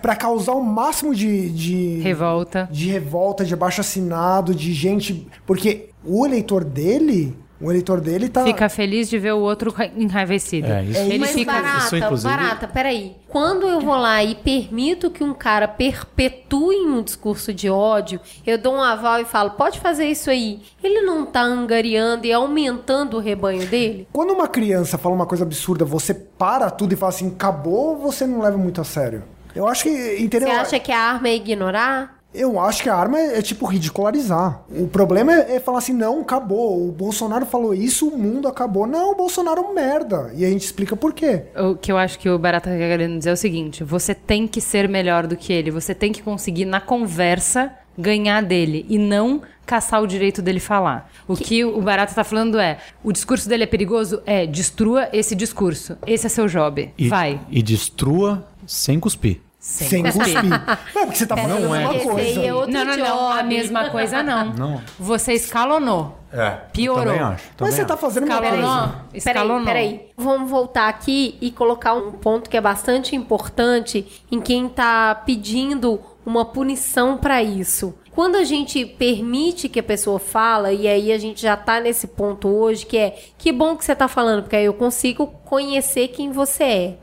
pra causar o máximo de, de. Revolta. De revolta, de abaixo assinado, de gente. Porque o eleitor dele. O eleitor dele tá. Fica feliz de ver o outro ra- enraivecido. É, isso- Ele Mas fica. barata, isso, inclusive- barata, peraí. Quando eu vou lá e permito que um cara perpetue um discurso de ódio, eu dou um aval e falo, pode fazer isso aí. Ele não tá angariando e aumentando o rebanho dele? Quando uma criança fala uma coisa absurda, você para tudo e fala assim, acabou, você não leva muito a sério. Eu acho que. Entendeu? Você acha que a arma é ignorar? Eu acho que a arma é, é, tipo ridicularizar. O problema é, é falar assim, não, acabou. O Bolsonaro falou isso, o mundo acabou. Não, o Bolsonaro é um merda. E a gente explica por quê. O que eu acho que o Barata tá querendo dizer é o seguinte: você tem que ser melhor do que ele, você tem que conseguir, na conversa, ganhar dele e não caçar o direito dele falar. O que, o Barata tá falando é: o discurso dele é perigoso? É, destrua esse discurso. Esse é seu job. E, Vai. E destrua sem cuspir. Sem cuspir. Não, porque você tá falando Não uma é. Esse coisa. é outro Não, não, não. A mesma coisa não. Não. Você escalonou. É. Piorou. Também acho. Mas também você tá fazendo uma Escalonou. coisa. Peraí, Escalonou. peraí. Vamos voltar aqui e colocar um ponto que é bastante importante em quem tá pedindo uma punição para isso. Quando a gente permite que a pessoa fala, e aí a gente já tá nesse ponto hoje, que é que bom que você tá falando, porque aí eu consigo conhecer quem você é.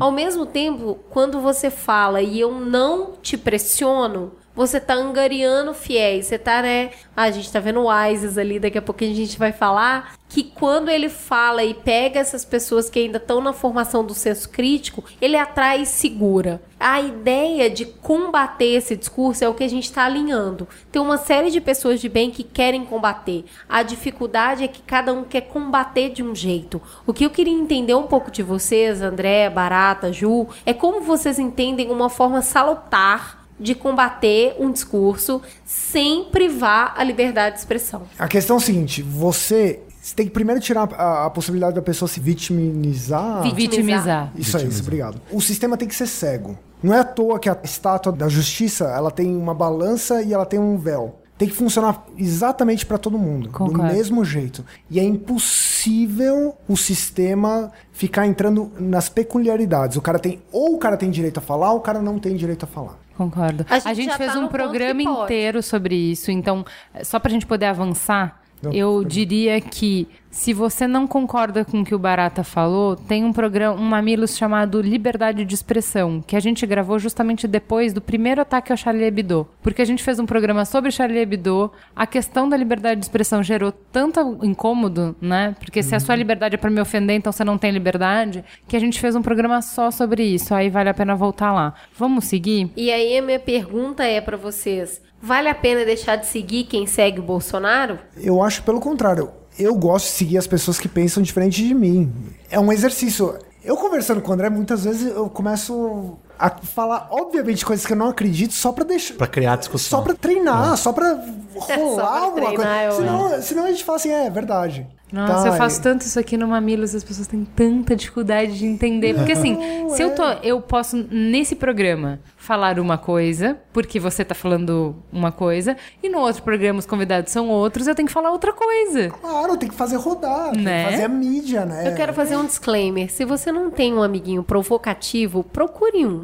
Ao mesmo tempo, quando você fala e eu não te pressiono, você tá angariando fiéis. Você tá, né? Ah, a gente tá vendo o Isis ali, daqui a pouquinho a gente vai falar. Que quando ele fala e pega essas pessoas que ainda estão na formação do senso crítico, ele atrai e segura. A ideia de combater esse discurso é o que a gente está alinhando. Tem uma série de pessoas de bem que querem combater. A dificuldade é que cada um quer combater de um jeito. O que eu queria entender um pouco de vocês, André, Barata, Ju, é como vocês entendem uma forma salutar de combater um discurso sem privar a liberdade de expressão. A questão é o seguinte: você, você tem que primeiro tirar a, a possibilidade da pessoa se vitimizar. Vitimizar. Isso é isso, obrigado. O sistema tem que ser cego. Não é à toa que a estátua da justiça ela tem uma balança e ela tem um véu. Tem que funcionar exatamente para todo mundo, Concordo. do mesmo jeito. E é impossível o sistema ficar entrando nas peculiaridades. O cara tem ou o cara tem direito a falar, ou o cara não tem direito a falar. Concordo. A A gente gente, já fez tá um programa inteiro sobre isso, então, só pra gente poder avançar, Não, eu diria que se você não concorda com o que o Barata falou, tem um programa, um Mamilos chamado Liberdade de Expressão, que a gente gravou justamente depois do primeiro ataque ao Charlie Hebdo. Porque a gente fez um programa sobre Charlie Hebdo, a questão da liberdade de expressão gerou tanto incômodo, né? Porque se a sua liberdade é pra me ofender, então você não tem liberdade, que a gente fez um programa só sobre isso. Aí vale a pena voltar lá. Vamos seguir? E aí a minha pergunta é para vocês: vale a pena deixar de seguir quem segue o Bolsonaro? Eu acho pelo contrário. Eu gosto de seguir as pessoas que pensam diferente de mim. É um exercício. Eu conversando com o André, muitas vezes eu começo a falar, obviamente, coisas que eu não acredito só pra deixar. Pra criar discussão. Só pra treinar, só pra rolar pra alguma treinar, eu coisa. Senão, senão a gente fala assim, é, é verdade. Nossa, Tá, eu faço e- tanto isso aqui no Mamilos, as pessoas têm tanta dificuldade de entender. Porque assim, se eu tô. Eu posso, nesse programa, falar uma coisa, porque você tá falando uma coisa, e no outro programa os convidados são outros, eu tenho que falar outra coisa. Claro, tem que fazer rodar, tem Né? que fazer a mídia, né? Eu quero fazer um disclaimer. Se você não tem um amiguinho provocativo, procure um.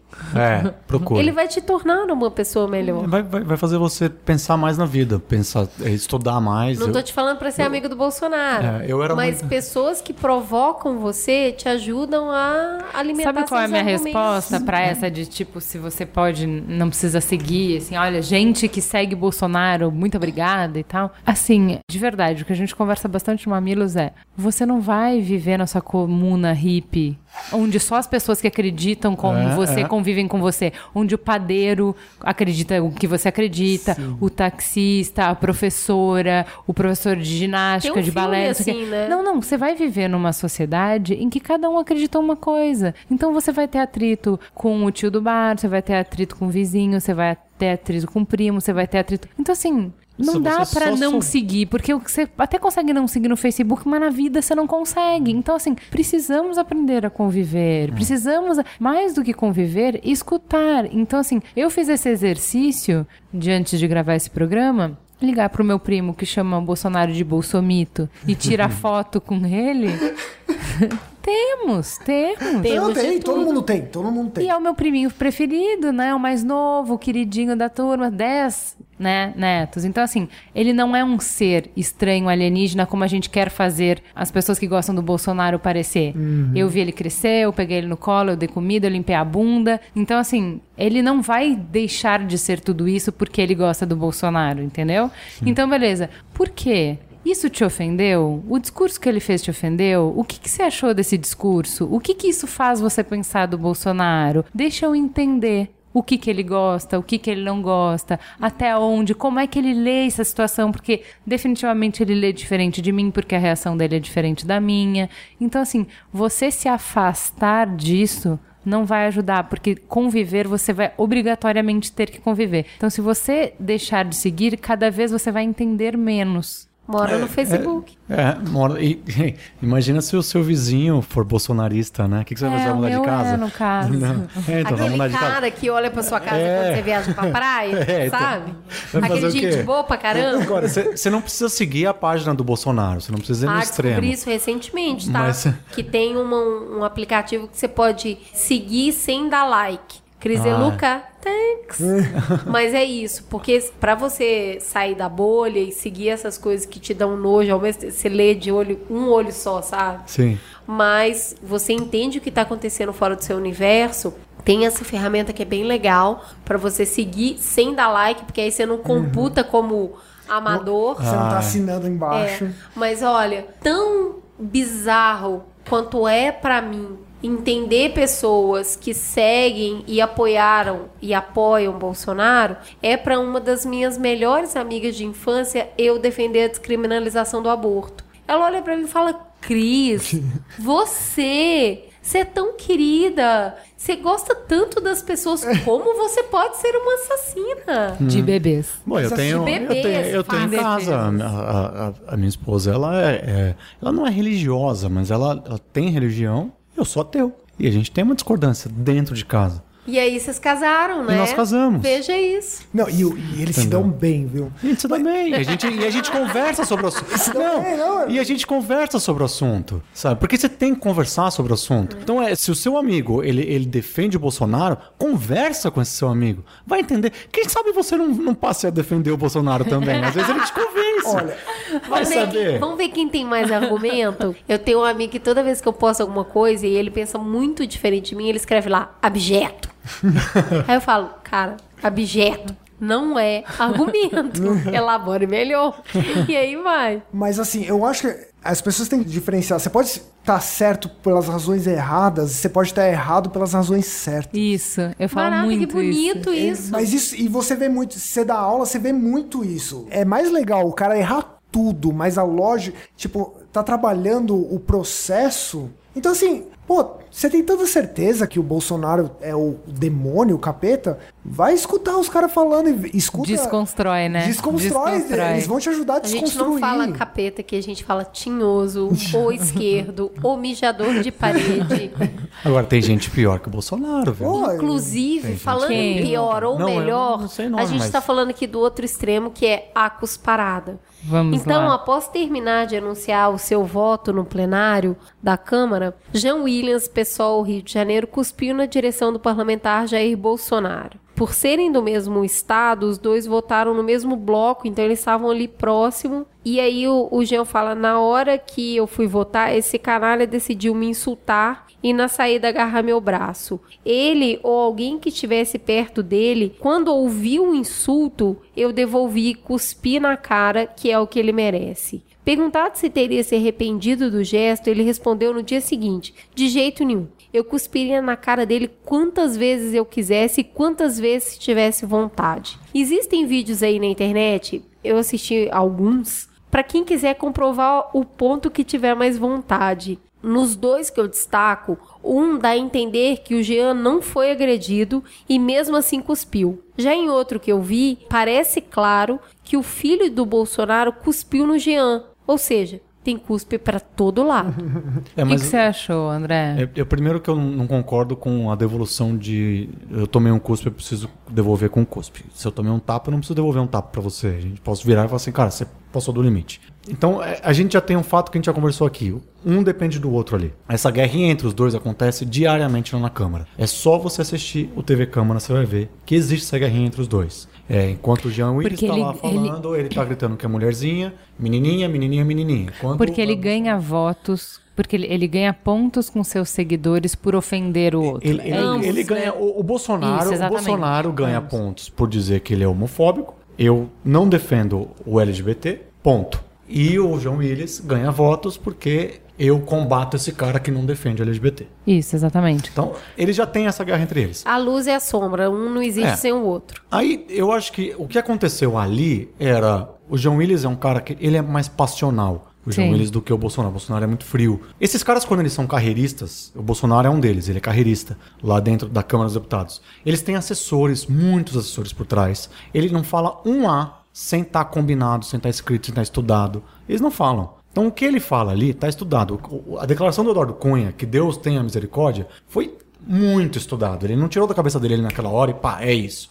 É, procura. Ele vai te tornar uma pessoa melhor. Vai, vai, vai fazer você pensar mais na vida, pensar, é, estudar mais. Não Eu- tô te falando pra ser amigo do Bolsonaro. É, eu era mas muito- pessoas que provocam você te ajudam a alimentar Sabe qual é a minha argumentos. resposta pra essa de tipo, se você pode, não precisa seguir, assim, olha, gente que segue Bolsonaro, muito obrigada e tal. Assim, de verdade, o que a gente conversa bastante no Mamilos é: você não vai viver na sua comuna hippie, onde só as pessoas que acreditam como É, você é. Convivem com você, onde o padeiro acredita o que você acredita, o taxista, a professora, o professor de ginástica, Tem um de balé, assim, né? Não, não, você vai viver numa sociedade em que cada um acredita uma coisa. Então você vai ter atrito com o tio do bar, você vai ter atrito com o vizinho, você vai ter atrito com o primo, você vai ter atrito. Então, assim. Não Se dá só não sou- seguir, porque você até consegue não seguir no Facebook, mas na vida você não consegue. Então, assim, precisamos aprender a conviver. Precisamos, mais do que conviver, escutar. Então, assim, eu fiz esse exercício de antes de gravar esse programa. Ligar pro meu primo que chama o Bolsonaro de Bolsomito e tirar foto com ele. temos, temos. Eu Temos de tenho, todo tudo. mundo tem, todo mundo tem. E é o meu priminho preferido, né? O mais novo, o queridinho da turma, 10 né, netos. Então, assim, ele não é um ser estranho, alienígena, como a gente quer fazer as pessoas que gostam do Bolsonaro parecer. Eu vi ele crescer, eu peguei ele no colo, eu dei comida, eu limpei a bunda. Então, assim, ele não vai deixar de ser tudo isso porque ele gosta do Bolsonaro, entendeu? Então, beleza. Por quê? Isso te ofendeu? O discurso que ele fez te ofendeu? O que, que você achou desse discurso? O que, que isso faz você pensar do Bolsonaro? Deixa eu entender o que, que ele gosta, o que, que ele não gosta, até onde, como é que ele lê essa situação, porque definitivamente ele lê diferente de mim, porque a reação dele é diferente da minha. Então, assim, você se afastar disso não vai ajudar, porque conviver você vai obrigatoriamente ter que conviver. Então, se você deixar de seguir, cada vez você vai entender menos. Mora no Facebook. É, mora, e, imagina se o seu vizinho for bolsonarista, né? O que, que você vai É, fazer? Mudar de meu casa? é, no caso. Não. É, então, Aquele de casa. cara que olha pra sua casa É. quando você viaja pra praia, É, então. sabe? Fazer Aquele gente boa pra caramba. Agora, você não precisa seguir a página do Bolsonaro, você não precisa ir no Ah, extremo. descobri isso recentemente, tá? Mas- Que tem uma- um aplicativo que você pode seguir sem dar like. Criseluca, thanks. Mas é isso, porque pra você sair da bolha e seguir essas coisas que te dão nojo, ao mesmo tempo, você lê de olho, um olho só, sabe? Sim. Mas você entende o que tá acontecendo fora do seu universo. Tem essa ferramenta que é bem legal pra você seguir sem dar like, porque aí você não computa como amador. Você não Ah, tá é. assinando embaixo. É, mas olha, tão bizarro quanto é pra mim entender pessoas que seguem e apoiaram e apoiam Bolsonaro, é pra uma das minhas melhores amigas de infância eu defender a descriminalização do aborto. Ela olha pra mim e fala: "Cris, você você é tão querida. Você gosta tanto das pessoas. Como você pode ser uma assassina? De bebês. Bom, eu tenho, assim, eu bebês, tenho, eu tenho em casa. A, a- a minha esposa, ela é, é- ela não é religiosa, mas ela, ela tem religião. Eu sou ateu. E a gente tem uma discordância dentro de casa. E aí vocês casaram, né? nós casamos. Veja isso. Não, e, e eles se dão bem, viu? A gente se dá bem. E a gente, e a gente conversa sobre o assunto. Não, bem, não, é- e a gente conversa sobre o assunto, sabe? Porque você tem que conversar sobre o assunto. Então, é, se o seu amigo, ele, ele defende o Bolsonaro, conversa com esse seu amigo. Vai entender. Quem sabe você não, não passe a defender o Bolsonaro também. Às vezes ele te convence. Olha, vai Vamos ver, saber. quem, vamos ver quem tem mais argumento. Eu tenho um amigo que toda vez que eu posto alguma coisa e ele pensa muito diferente de mim, ele escreve lá, abjeto. Aí eu falo, cara, abjeto não é argumento. Elabore melhor. E aí vai. mas assim, eu acho que as pessoas têm que diferenciar. Você pode estar certo pelas razões erradas, você pode estar errado pelas razões certas. Isso, eu falo Barato, que muito bonito É, isso. Mas isso, e você vê muito, se você dá aula, você vê muito isso. É mais legal o cara errar tudo, mas a lógica, tipo, tá trabalhando o processo. Então, assim, pô, você tem tanta certeza que o Bolsonaro é o demônio, o capeta? Vai escutar os caras falando e escuta. Desconstrói, né? Desconstrói, Desconstrói. eles vão te ajudar a A gente desconstruir. não fala capeta aqui, a gente fala tinhoso, ou esquerdo, ou mijador de parede. Agora, tem gente pior que o Bolsonaro, velho. Pô, Inclusive, falando Quem? pior ou Não, melhor, nome, a gente mas- está falando aqui do outro extremo, que é a cusparada. Vamos então, lá. após terminar de anunciar o seu voto no plenário da Câmara, Jean Williams, PSOL Rio de Janeiro, cuspiu na direção do parlamentar Jair Bolsonaro. Por serem do mesmo estado, os dois votaram no mesmo bloco, então eles estavam ali próximo. E aí o, o Jean fala: na hora que eu fui votar, esse canalha decidiu me insultar e na saída agarrar meu braço. Ele ou alguém que estivesse perto dele, quando ouviu o insulto, eu devolvi cuspi na cara, que é o que ele merece. Perguntado se teria se arrependido do gesto, ele respondeu no dia seguinte: de jeito nenhum. Eu cuspiria na cara dele quantas vezes eu quisesse e quantas vezes tivesse vontade. Existem vídeos aí na internet, eu assisti alguns, para quem quiser comprovar o ponto que tiver mais vontade. Nos dois que eu destaco, um dá a entender que o Jean não foi agredido e mesmo assim cuspiu. Já em outro que eu vi, parece claro que o filho do Bolsonaro cuspiu no Jean, ou seja, tem cuspe para todo lado. É, O que, você achou, André? é, é primeiro que eu não concordo com a devolução de. Eu tomei um cuspe, eu preciso devolver com um cuspe. Se eu tomei um tapa, eu não preciso devolver um tapa pra você. A gente posso virar e falar assim, cara, você passou do limite. Então, é, a gente já tem um fato que a gente já conversou aqui. Um depende do outro ali. Essa guerrinha entre os dois acontece diariamente lá na Câmara. É só você assistir o TV Câmara, você vai ver que existe essa guerrinha entre os dois. É, enquanto o Jean Willis Porque tá ele- lá falando, ele... tá gritando que é mulherzinha, menininha, menininha, menininha. Enquanto Porque ele a- ganha votos, porque ele, ele ganha pontos com seus seguidores por ofender o outro. Ele, É ele- isso, ele né? ganha. O, o Bolsonaro, Isso, o. Bolsonaro ganha pontos por dizer que ele é homofóbico. Eu não defendo o LGBT. Ponto. E o João Willis ganha votos porque eu combato esse cara que não defende o LGBT. Isso, exatamente. Então, ele já tem essa guerra entre eles. A luz e a sombra, um não existe É. sem o outro. Aí eu acho que o que aconteceu ali era. O João Willis é um cara que ele é mais passional. O João Sim. Willis do que o Bolsonaro. O Bolsonaro é muito frio. Esses caras, quando eles são carreiristas, o Bolsonaro é um deles, ele é carreirista, lá dentro da Câmara dos Deputados. Eles têm assessores, muitos assessores por trás. Ele não fala um A sem estar combinado, sem estar escrito, sem estar estudado. Eles não falam. Então o que ele fala ali está estudado. A declaração do Eduardo Cunha, que Deus tenha misericórdia, foi muito estudado. Ele não tirou da cabeça dele naquela hora e pá, é isso.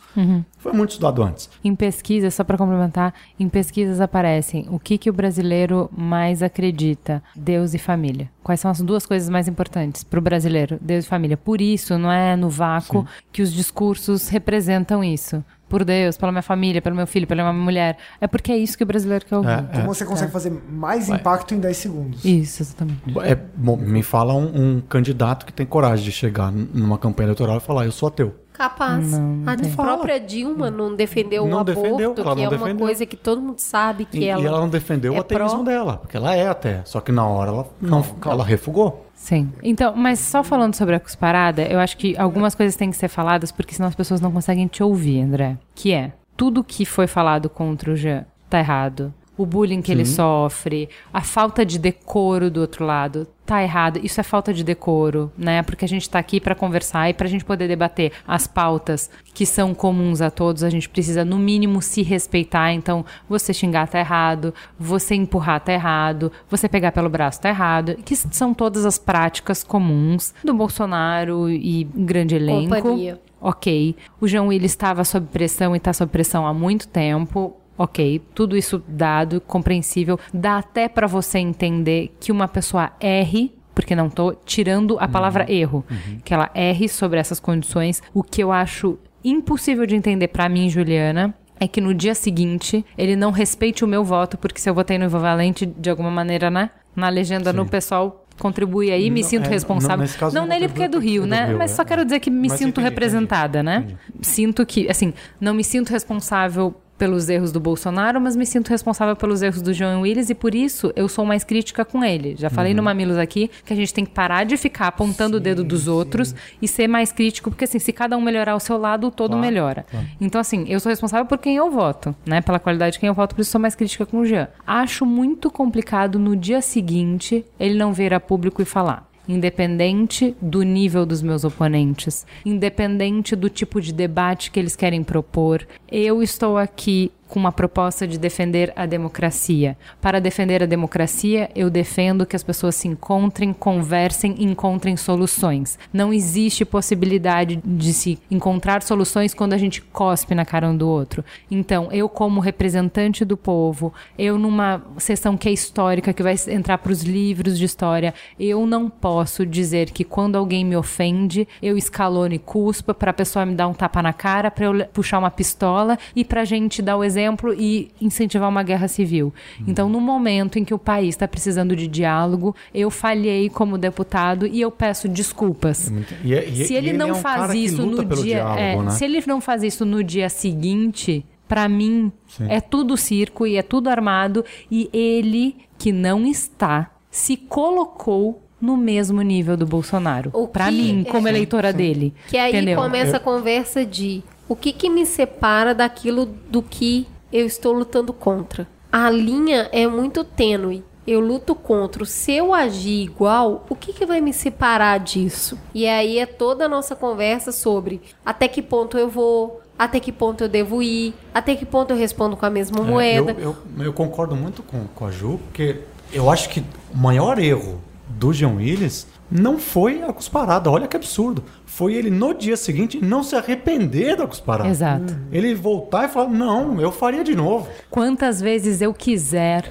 Foi muito estudado antes. Em pesquisas, só para complementar, em pesquisas aparecem o que, que o brasileiro mais acredita: Deus e família. Quais são as duas coisas mais importantes para o brasileiro? Deus e família. Por isso, não é no vácuo que os discursos representam isso. Por Deus, pela minha família, pelo meu filho, pela minha mulher. É porque é isso que o brasileiro quer ouvir. É, Então você consegue fazer mais impacto em 10 segundos. Isso, exatamente. É, bom, me fala um, um candidato que tem coragem de chegar numa campanha eleitoral e falar, eu sou ateu. Capaz. a tem. própria Dilma não defendeu Não o aborto, defendeu, que não é uma defendeu. coisa que todo mundo sabe que E, ela... e ela não defendeu é o ateísmo pró. dela, porque ela é até. Só que na hora ela, não, ela refugou. Sim. Então, mas só falando sobre a cusparada, eu acho que algumas coisas têm que ser faladas, porque senão as pessoas não conseguem te ouvir, André. Que é, tudo que foi falado contra o Jean tá errado. O bullying que ele sofre, a falta de decoro do outro lado, tá errado. Isso é falta de decoro, né? Porque a gente tá aqui pra conversar e pra gente poder debater as pautas que são comuns a todos, a gente precisa no mínimo se respeitar. Então, você xingar tá errado, você empurrar tá errado, você pegar pelo braço tá errado, que são todas as práticas comuns do Bolsonaro e grande elenco. Companhia. Ok. O João Willis estava sob pressão e está sob pressão há muito tempo. Ok, tudo isso dado, compreensível. Dá até para você entender que uma pessoa erre, porque não tô tirando a palavra erro, que ela erre sobre essas condições. O que eu acho impossível de entender para mim, Juliana, é que no dia seguinte ele não respeite o meu voto, porque se eu votei no Ivo Valente, de alguma maneira, né? Na legenda no pessoal contribui aí, me Não, sinto é, responsável. não, caso não nele porque é do Rio, porque é do né? Rio, Mas é. só quero dizer que me sinto entendi, representada, né? entendi. Sinto que, assim, não me sinto responsável pelos erros do Bolsonaro, mas me sinto responsável pelos erros do João Willis e por isso eu sou mais crítica com ele. Já falei Uhum. no Mamilos aqui que a gente tem que parar de ficar apontando o dedo dos outros e ser mais crítico, porque assim, se cada um melhorar o seu lado, o todo Claro, melhora. Então, assim, eu sou responsável por quem eu voto, né? Pela qualidade de quem eu voto, por isso sou mais crítica com o Jean. Acho muito complicado no dia seguinte ele não vir a público e falar. Independente do nível dos meus oponentes, independente do tipo de debate que eles querem propor, eu estou aqui com uma proposta de defender a democracia. Para defender a democracia, eu defendo que as pessoas se encontrem, conversem encontrem soluções. Não existe possibilidade de se encontrar soluções quando a gente cospe na cara um do outro. Então, eu como representante do povo, eu numa sessão que é histórica, que vai entrar para os livros de história, eu não posso dizer que quando alguém me ofende, eu escalone e cuspa para a pessoa me dar um tapa na cara, para eu puxar uma pistola e para a gente dar o exemplo e incentivar uma guerra civil. Então, no momento em que o país está precisando de diálogo, eu falhei como deputado e eu peço desculpas. E é- e- se e ele, não é um faz isso no dia, diálogo, é, né? se ele não faz isso no dia seguinte, pra mim é tudo circo e é tudo armado e ele que não está se colocou no mesmo nível do Bolsonaro. Que- mim, como é. eleitora dele. Que aí entendeu? começa a conversa de o que, que me separa daquilo do que eu estou lutando contra. A linha é muito tênue. Eu luto contra. Se eu agir igual, o que, que vai me separar disso? E aí é toda a nossa conversa sobre até que ponto eu vou, até que ponto eu devo ir, até que ponto eu respondo com a mesma É, moeda. Eu, eu, eu concordo muito com, com a Ju, porque eu acho que o maior erro do Jean Willis não foi a cusparada. Olha que absurdo. Foi ele no dia seguinte não se arrepender da cusparada. Exato. Ele voltar e falar: Não, eu faria de novo. Quantas vezes eu quiser.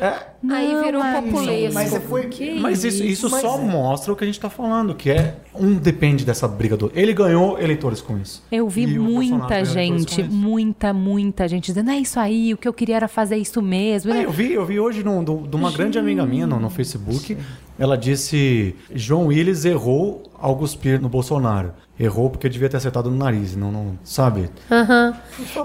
aí Não, virou mas- populesco. Mas você foi. Mas isso, isso Mas só é. mostra o que a gente está falando, que é um depende dessa briga do. Ele ganhou eleitores com isso. Eu vi E muita gente, muita, muita gente dizendo, é isso aí, o que eu queria era fazer isso mesmo. Ah, eu vi, eu vi hoje do- de uma grande amiga minha no, no Facebook. Ela disse: João Willis errou ao cuspir no Bolsonaro. Errou porque devia ter acertado no nariz, não, não sabe? Aham.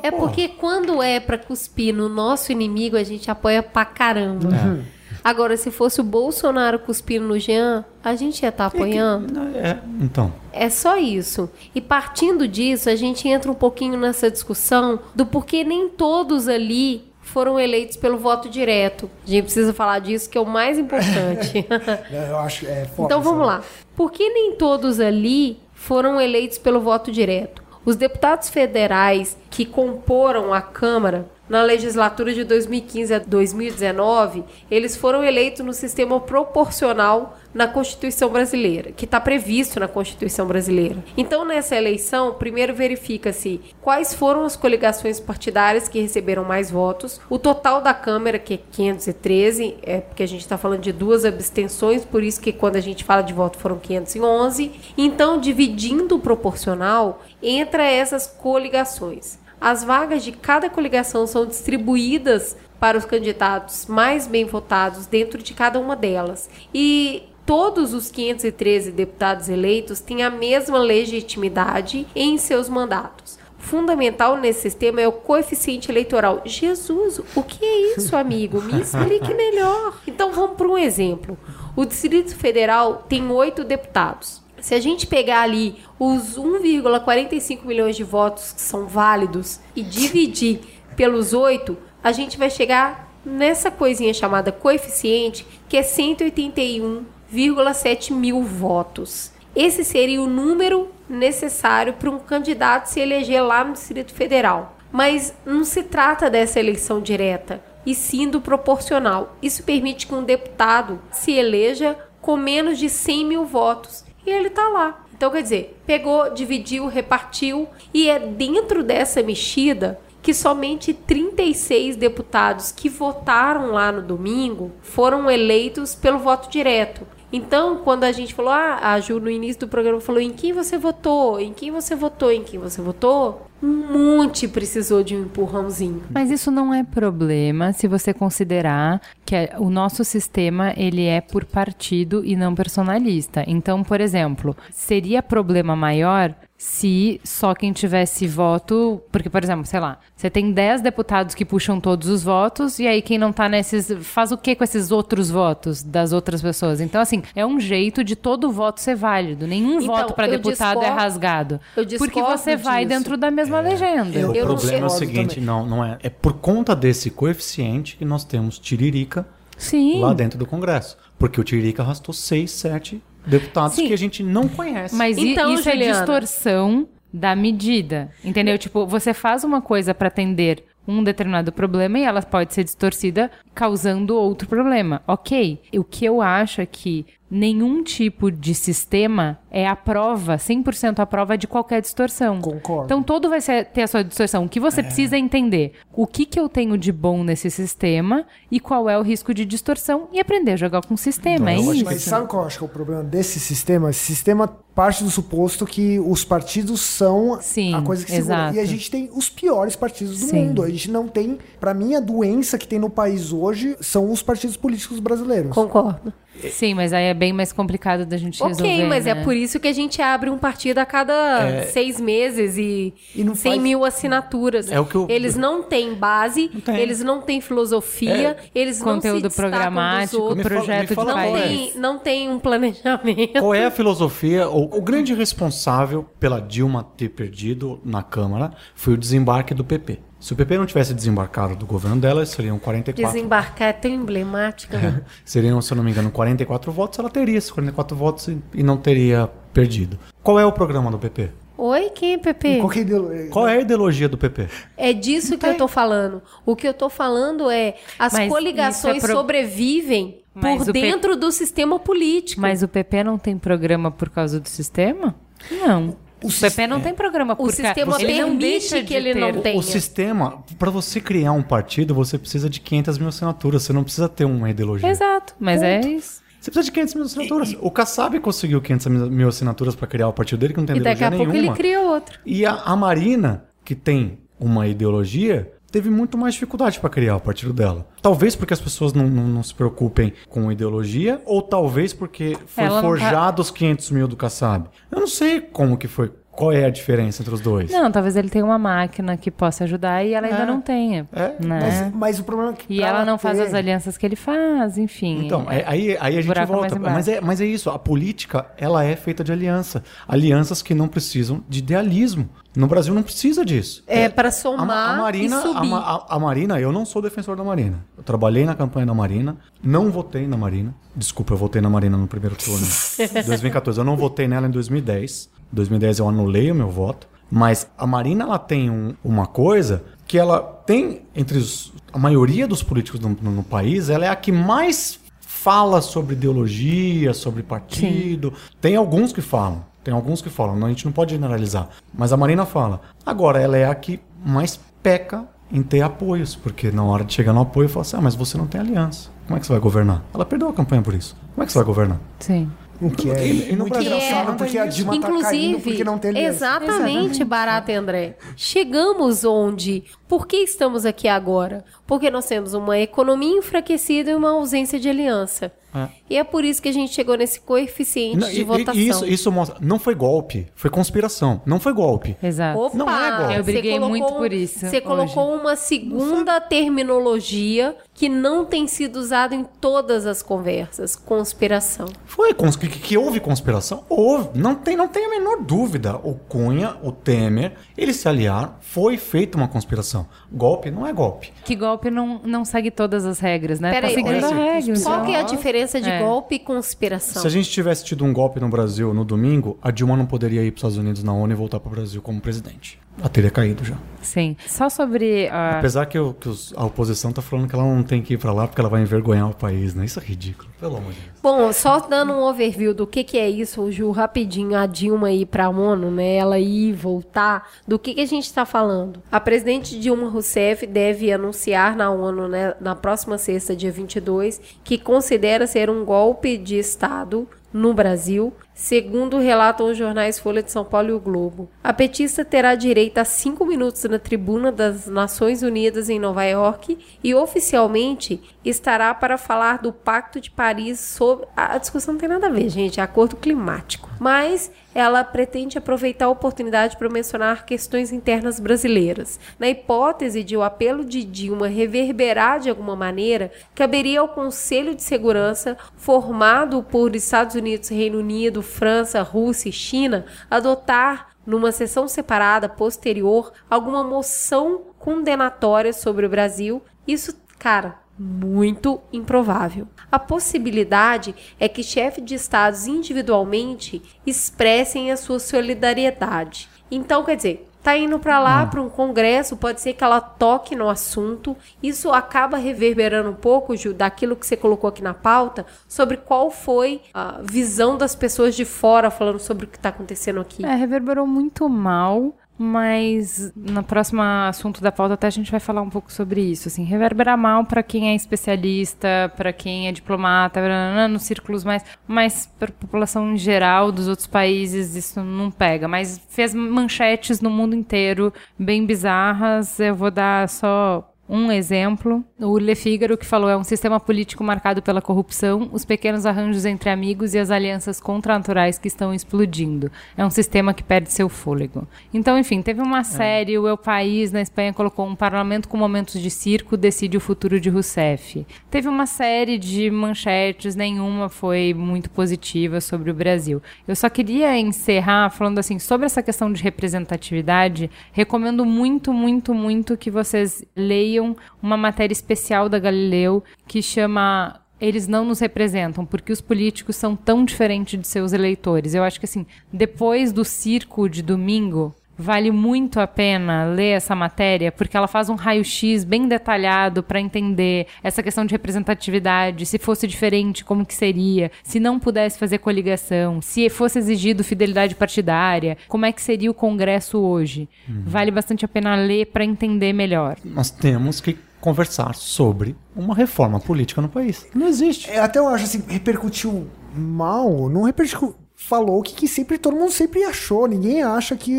É porque quando é pra cuspir no nosso inimigo, a gente apoia pra caramba. É. Agora, se fosse o Bolsonaro cuspindo no Jean, a gente ia estar apoiando. É, então. É só isso. E partindo disso, a gente entra um pouquinho nessa discussão do porquê nem todos ali foram eleitos pelo voto direto. A gente precisa falar disso, que é o mais importante. Eu acho. É foda Então vamos lá. Por que nem todos ali foram eleitos pelo voto direto? Os deputados federais que comporam a Câmara na legislatura de 2015 a 2019, eles foram eleitos no sistema proporcional na Constituição brasileira, que está previsto na Constituição brasileira. Então, nessa eleição, primeiro verifica-se quais foram as coligações partidárias que receberam mais votos, o total da Câmara, que é 513, é porque a gente está falando de duas abstenções, por isso que quando a gente fala de voto foram 511. Então, dividindo o proporcional, entra essas coligações. As vagas de cada coligação são distribuídas para os candidatos mais bem votados dentro de cada uma delas. E todos os 513 deputados eleitos têm a mesma legitimidade em seus mandatos. Fundamental nesse sistema é o coeficiente eleitoral. Jesus, o que é isso, amigo? Me explique melhor. Então vamos para um exemplo. O Distrito Federal tem oito deputados. Se a gente pegar ali os 1,45 milhões de votos que são válidos e dividir pelos oito, a gente vai chegar nessa coisinha chamada coeficiente, que é 181,7 mil votos. Esse seria o número necessário para um candidato se eleger lá no Distrito Federal. Mas não se trata dessa eleição direta, e sim do proporcional. Isso permite que um deputado se eleja com menos de 100 mil votos e ele está lá. Então, quer dizer, pegou, dividiu, repartiu, e é dentro dessa mexida que somente 36 deputados que votaram lá no domingo foram eleitos pelo voto direto. Então, quando a gente falou, ah, a Ju no início do programa falou em quem você votou, em quem você votou, em quem você votou, um monte precisou de um empurrãozinho. Mas isso não é problema se você considerar que é- o nosso sistema ele é por partido e não personalista. Então, por exemplo, seria problema maior se só quem tivesse voto, porque por exemplo, sei lá, você tem 10 deputados que puxam todos os votos e aí quem não tá nesses faz o que com esses outros votos das outras pessoas? Então assim, é um jeito de todo voto ser válido. Nenhum Então, voto para deputado é discordo- rasgado. eu porque você vai disso. dentro da mesma legenda. Eu- o eu não problema é o seguinte, também. não, não é. É por conta desse coeficiente que nós temos Tiririca Sim. lá dentro do Congresso. Porque o Tiririca arrastou seis, sete deputados Sim. que a gente não conhece. Mas Então, isso é Juliana. distorção da medida. Entendeu? Tipo, você faz uma coisa para atender um determinado problema e ela pode ser distorcida causando outro problema. Ok. O que eu acho é que nenhum tipo de sistema é a prova, 100% a prova de qualquer distorção. Concordo. Então todo vai ser- ter a sua distorção. O que você precisa é entender o que, que eu tenho de bom nesse sistema e qual é o risco de distorção e aprender a jogar com o sistema. é eu acho isso. Mas sabe qual eu acho que é o problema desse sistema? Esse sistema parte do suposto que os partidos são Sim, a coisa que segura. exato. E a gente tem os piores partidos do Sim. mundo. A gente não tem. Pra mim, a doença que tem no país hoje são os partidos políticos brasileiros. Concordo. Sim, mas aí é bem mais complicado da gente resolver. Ok, mas é né? por isso que a gente abre um partido a cada seis meses e, E não 100 faz- mil assinaturas. É o que eu- Eles não têm base, tem. eles não têm filosofia, eles Conteúdo não se programático, fala- projeto me de fala não, é. país. tem, não tem um planejamento. Qual é a filosofia? O, o grande responsável pela Dilma ter perdido na Câmara foi o desembarque do PP. Se o PP não tivesse desembarcado do governo dela, seriam 44. Desembarcar é tão emblemática. né? Seriam, se eu não me engano, 44 votos. Ela teria esses 44 votos e, e não teria perdido. Qual é o programa do PP? Oi, quem é PP? Qual é a ideolo- Qual é a ideologia do PP? É disso que eu tô falando. O que eu tô falando é as Mas coligações é pro- sobrevivem Mas por o P- dentro do sistema político. Mas o PP não tem programa por causa do sistema? Não. O, PP não tem programa por o sistema ele não permite deixa que ele não tenha. O sistema, para você criar um partido, você precisa de 500 mil assinaturas. Você não precisa ter uma ideologia. Exato, mas é isso. Você precisa de 500 mil assinaturas. O Kassab conseguiu 500 mil assinaturas para criar o partido dele, que não tem E daqui ideologia a pouco nenhuma. ele cria outro. E a, a Marina, que tem uma ideologia, teve muito mais dificuldade para criar o partido dela. Talvez porque as pessoas não, não- não se preocupem com ideologia, ou talvez porque foi Ela não tá- forjado os 500 mil do Kassab. Eu não sei como que foi. Qual é a diferença entre os dois? Não, talvez ele tenha uma máquina que possa ajudar e ela ainda É. não tenha. É, né? Mas, mas o problema é que. E ela não faz ter- as alianças que ele faz, enfim. Então, é- aí, aí a gente volta. Mas é, mas é isso, a política, ela é feita de aliança. Alianças que não precisam de idealismo. No Brasil não precisa disso. É pra A, somar a Marina, e subir. A, a- a Marina, eu não sou defensor da Marina. Eu trabalhei na campanha da Marina, não votei na Marina. Desculpa, eu votei na Marina no primeiro turno. 2014. Eu não votei nela em 2010. 2010 eu anulei o meu voto. Mas a Marina ela tem um- uma coisa que ela tem entre os- a maioria dos políticos no, no- no país, ela é a que mais fala sobre ideologia, sobre partido. Tem alguns que falam, tem alguns que falam, a gente não pode generalizar. Mas a Marina fala. Agora, ela é a que mais peca em ter apoios, porque na hora de chegar no apoio, fala assim: ah, mas você não tem aliança. Como é que você vai governar? Ela perdeu a campanha por isso. Como é que você vai governar? Sim. O que é E- e no Brasil engraçado é- porque a Dilma tá caindo Inclusive, porque não tem aliança. exatamente, Barata André. Chegamos onde? Por que estamos aqui agora? Porque nós temos uma economia enfraquecida e uma ausência de aliança. É. E é por isso que a gente chegou nesse coeficiente Não, de e- votação. e isso, isso mostra. Não foi golpe, foi conspiração. Não foi golpe. Exato. Opa, Não é golpe. Eu briguei colocou muito por isso Você colocou uma segunda terminologia que não tem sido usada em todas as conversas. Conspiração. Foi cons- que, que houve conspiração? Houve. Não tem, não tem a menor dúvida. O Cunha, o Temer, eles se aliaram. Foi feita uma conspiração. Golpe não é golpe. Que golpe não, não segue todas as regras, né? Peraí, tá seguindo a regra. Qual que é a diferença de É. golpe e conspiração? Se a gente tivesse tido um golpe no Brasil no domingo, a Dilma não poderia ir para os Estados Unidos na ONU e voltar para o Brasil como presidente. Ela teria caído já. Sim. Só sobre a. Apesar que, o- que os- a oposição tá falando que ela não tem que ir para lá porque ela vai envergonhar o país, né? Isso é ridículo. Pelo amor de Deus. Bom, só dando um overview do que, que é isso, Ju, rapidinho, a Dilma ir pra ONU, né? Ela ir voltar. Do que, que a gente tá falando? A presidente Dilma Rousseff deve anunciar na ONU, né, na próxima sexta, dia 22, que considera ser um golpe de Estado no Brasil, segundo relatam os jornais Folha de São Paulo e o Globo. A petista terá direito a cinco minutos na tribuna das Nações Unidas em Nova York e oficialmente estará para falar do Pacto de Paris sobre. A discussão não tem nada a ver, gente, é acordo climático. Mas ela pretende aproveitar a oportunidade para mencionar questões internas brasileiras. Na hipótese de o apelo de Dilma reverberar de alguma maneira, caberia ao Conselho de Segurança, formado por Estados Unidos, Reino Unido, França, Rússia e China, adotar numa sessão separada posterior alguma moção condenatória sobre o Brasil. Isso, cara, muito improvável. A possibilidade é que chefes de estados individualmente expressem a sua solidariedade. Então, quer dizer, tá indo para lá para um congresso, pode ser que ela toque no assunto. Isso acaba reverberando um pouco, Ju, daquilo que você colocou aqui na pauta, sobre qual foi a visão das pessoas de fora falando sobre o que está acontecendo aqui. É, reverberou muito mal, mas no próximo assunto da pauta até a gente vai falar um pouco sobre isso. Assim, reverberar mal para quem é especialista, para quem é diplomata, nos círculos mais, mas para a população em geral dos outros países isso não pega. Mas fez manchetes no mundo inteiro bem bizarras. Eu vou dar só um exemplo, o Le Figaro, que falou é um sistema político marcado pela corrupção, os pequenos arranjos entre amigos e as alianças contranaturais que estão explodindo. É um sistema que perde seu fôlego. Então, enfim, teve uma série, o El País, na Espanha, colocou um parlamento com momentos de circo decide o futuro de Rousseff. Teve uma série de manchetes, nenhuma foi muito positiva sobre o Brasil. Eu só queria encerrar falando assim, sobre essa questão de representatividade, recomendo muito, muito, muito que vocês leiam uma matéria especial da Galileu que chama eles não nos representam, porque os políticos são tão diferentes de seus eleitores. Eu acho que assim, depois do circo de domingo, Vale muito a pena ler essa matéria, porque ela faz um raio-x bem detalhado para entender essa questão de representatividade, se fosse diferente, como que seria, se não pudesse fazer coligação, se fosse exigido fidelidade partidária, como é que seria o Congresso hoje. Vale bastante a pena ler para entender melhor. Nós temos que conversar sobre uma reforma política no país. Não existe. É, até eu acho assim, repercutiu mal, não repercutiu. Falou o que, que sempre todo mundo sempre achou. Ninguém acha que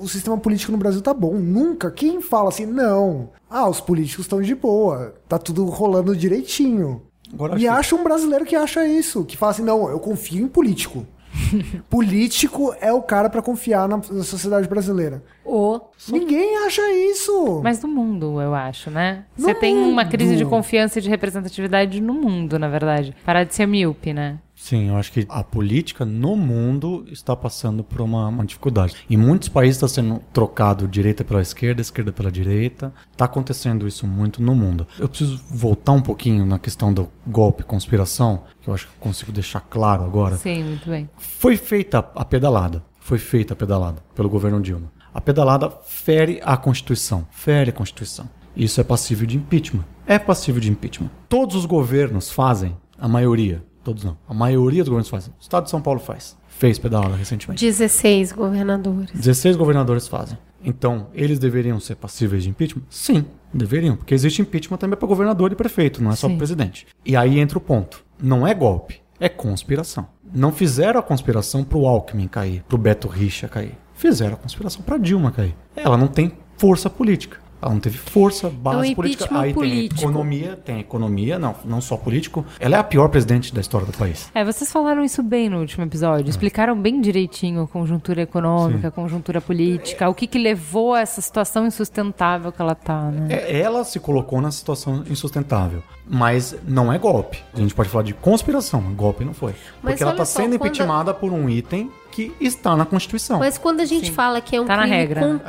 o sistema político no Brasil tá bom. Nunca. Quem fala assim, não. Ah, os políticos estão de boa. Tá tudo rolando direitinho. Agora, e acho que- acha um brasileiro que acha isso. Que fala assim, não, eu confio em político. político é o cara pra confiar na, na sociedade brasileira. O Ninguém acha isso. Mas no mundo, eu acho, né? No Você tem uma mundo. crise de confiança e de representatividade no mundo, na verdade. Parar de ser míope, né? Sim, eu acho que a política no mundo está passando por uma, uma dificuldade. Em muitos países está sendo trocado direita pela esquerda, esquerda pela direita. Está acontecendo isso muito no mundo. Eu preciso voltar um pouquinho na questão do golpe, conspiração, que eu acho que eu consigo deixar claro agora. Sim, muito bem. Foi feita a pedalada. Foi feita a pedalada pelo governo Dilma. A pedalada fere a Constituição. Fere a Constituição. Isso é passível de impeachment. É passível de impeachment. Todos os governos fazem, a maioria, todos não, a maioria dos governos fazem. O Estado de São Paulo faz. Fez pedalada recentemente. 16 governadores. 16 governadores fazem. Então, eles deveriam ser passíveis de impeachment? Sim, deveriam, porque existe impeachment também para governador e prefeito, não é só para presidente. E aí entra o ponto. Não é golpe, é conspiração. Não fizeram a conspiração pro Alckmin cair, pro Beto Richa cair. Fizeram a conspiração pra Dilma cair. Ela não tem força política. Ela não teve força, base É um política. Aí político. tem economia, tem economia, não, não só político. Ela é a pior presidente da história do país. É, vocês falaram isso bem no último episódio. Explicaram bem direitinho a conjuntura econômica, a conjuntura política, o que, que levou a essa situação insustentável que ela tá, né? É, Ela se colocou nessa situação insustentável. Mas não é golpe. A gente pode falar de conspiração, mas golpe não foi. Mas Porque ela está só, sendo quando- impeachmentada por um item que está na Constituição. Mas quando a gente fala que é um Tá na crime regra, né?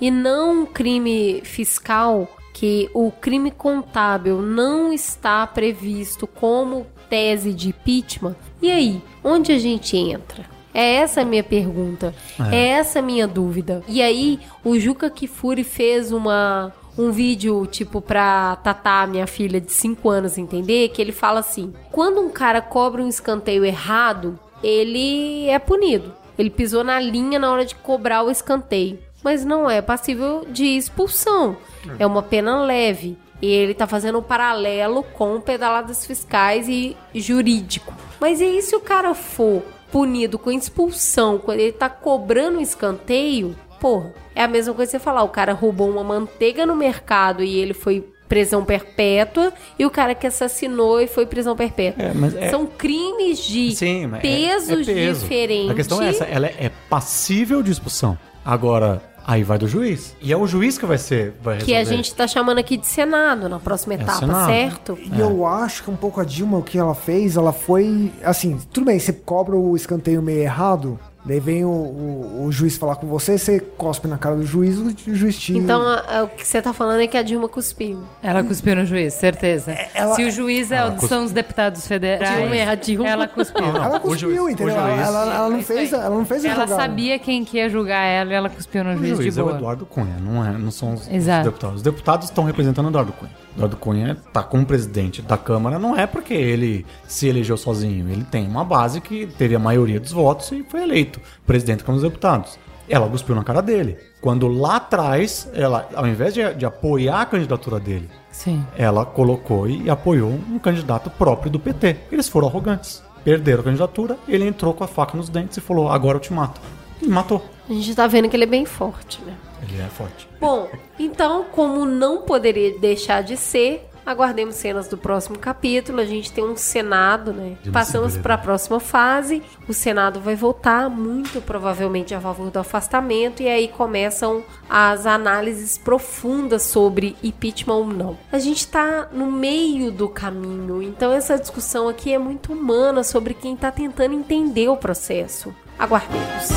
E não um crime fiscal, que o crime contábil não está previsto como tese de impeachment, e aí? Onde a gente entra? É essa a minha pergunta. É, essa a minha dúvida. E aí, o Juca Kifuri fez uma um vídeo, tipo, pra Tatá, minha filha de 5 anos, entender, que ele fala assim: quando um cara cobra um escanteio errado, ele é punido. Ele pisou na linha na hora de cobrar o escanteio. Mas não é passível de expulsão. É uma pena leve. E ele tá fazendo um paralelo com pedaladas fiscais e jurídico. Mas e aí se o cara for punido com expulsão quando ele tá cobrando um escanteio? Porra, é a mesma coisa que você falar, o cara roubou uma manteiga no mercado e ele foi prisão perpétua e o cara que assassinou e foi prisão perpétua. É, mas é- São crimes de Sim, é- pesos é peso. diferentes. A questão é essa, ela é passível de expulsão. Agora, aí vai do juiz. E é o juiz que vai ser. Vai Que a gente tá chamando aqui de Senado na próxima É etapa, Senado. certo? E eu acho que um pouco a Dilma, o que ela fez, ela foi. Assim, tudo bem, você cobra o escanteio meio errado, daí vem o, o- o juiz falar com você, você cospe na cara do juiz, o juiz te. Então, a- a- o que você tá falando é que a Dilma cuspiu. Ela cuspiu no juiz, certeza. ela- Se o juiz é, Ela são os deputados federais, Dilma é a Dilma. ela cuspiu. ela o cuspiu, juiz- entendeu? juiz- Ela, ela- ela não É fez, ela não fez Ela sabia quem que ia julgar ela e ela cuspiu no O juiz, juiz de é o boa. Eduardo Cunha, não, é, não são os, os deputados. Os deputados estão representando o Eduardo Cunha. O Eduardo Cunha tá como presidente da Câmara, não é porque ele se elegeu sozinho. Ele tem uma base que teve a maioria dos votos e foi eleito presidente da Câmara dos Deputados. Ela cuspiu na cara dele. Quando lá atrás, ela, ao invés de, de apoiar a candidatura dele, Sim. ela colocou e apoiou um candidato próprio do PT. Eles foram arrogantes. Perderam a candidatura, ele entrou com a faca nos dentes e falou: agora eu te mato. E matou. A gente tá vendo que ele é bem forte, né? Ele é forte. Bom, então, como não poderia deixar de ser, aguardemos cenas do próximo capítulo. A gente tem um Senado, né? De Passamos para a próxima fase. O Senado vai votar, muito provavelmente a favor do afastamento, e aí começam as análises profundas sobre impeachment ou não. A gente tá no meio do caminho, então essa discussão aqui é muito humana sobre quem tá tentando entender o processo. Aguardemos.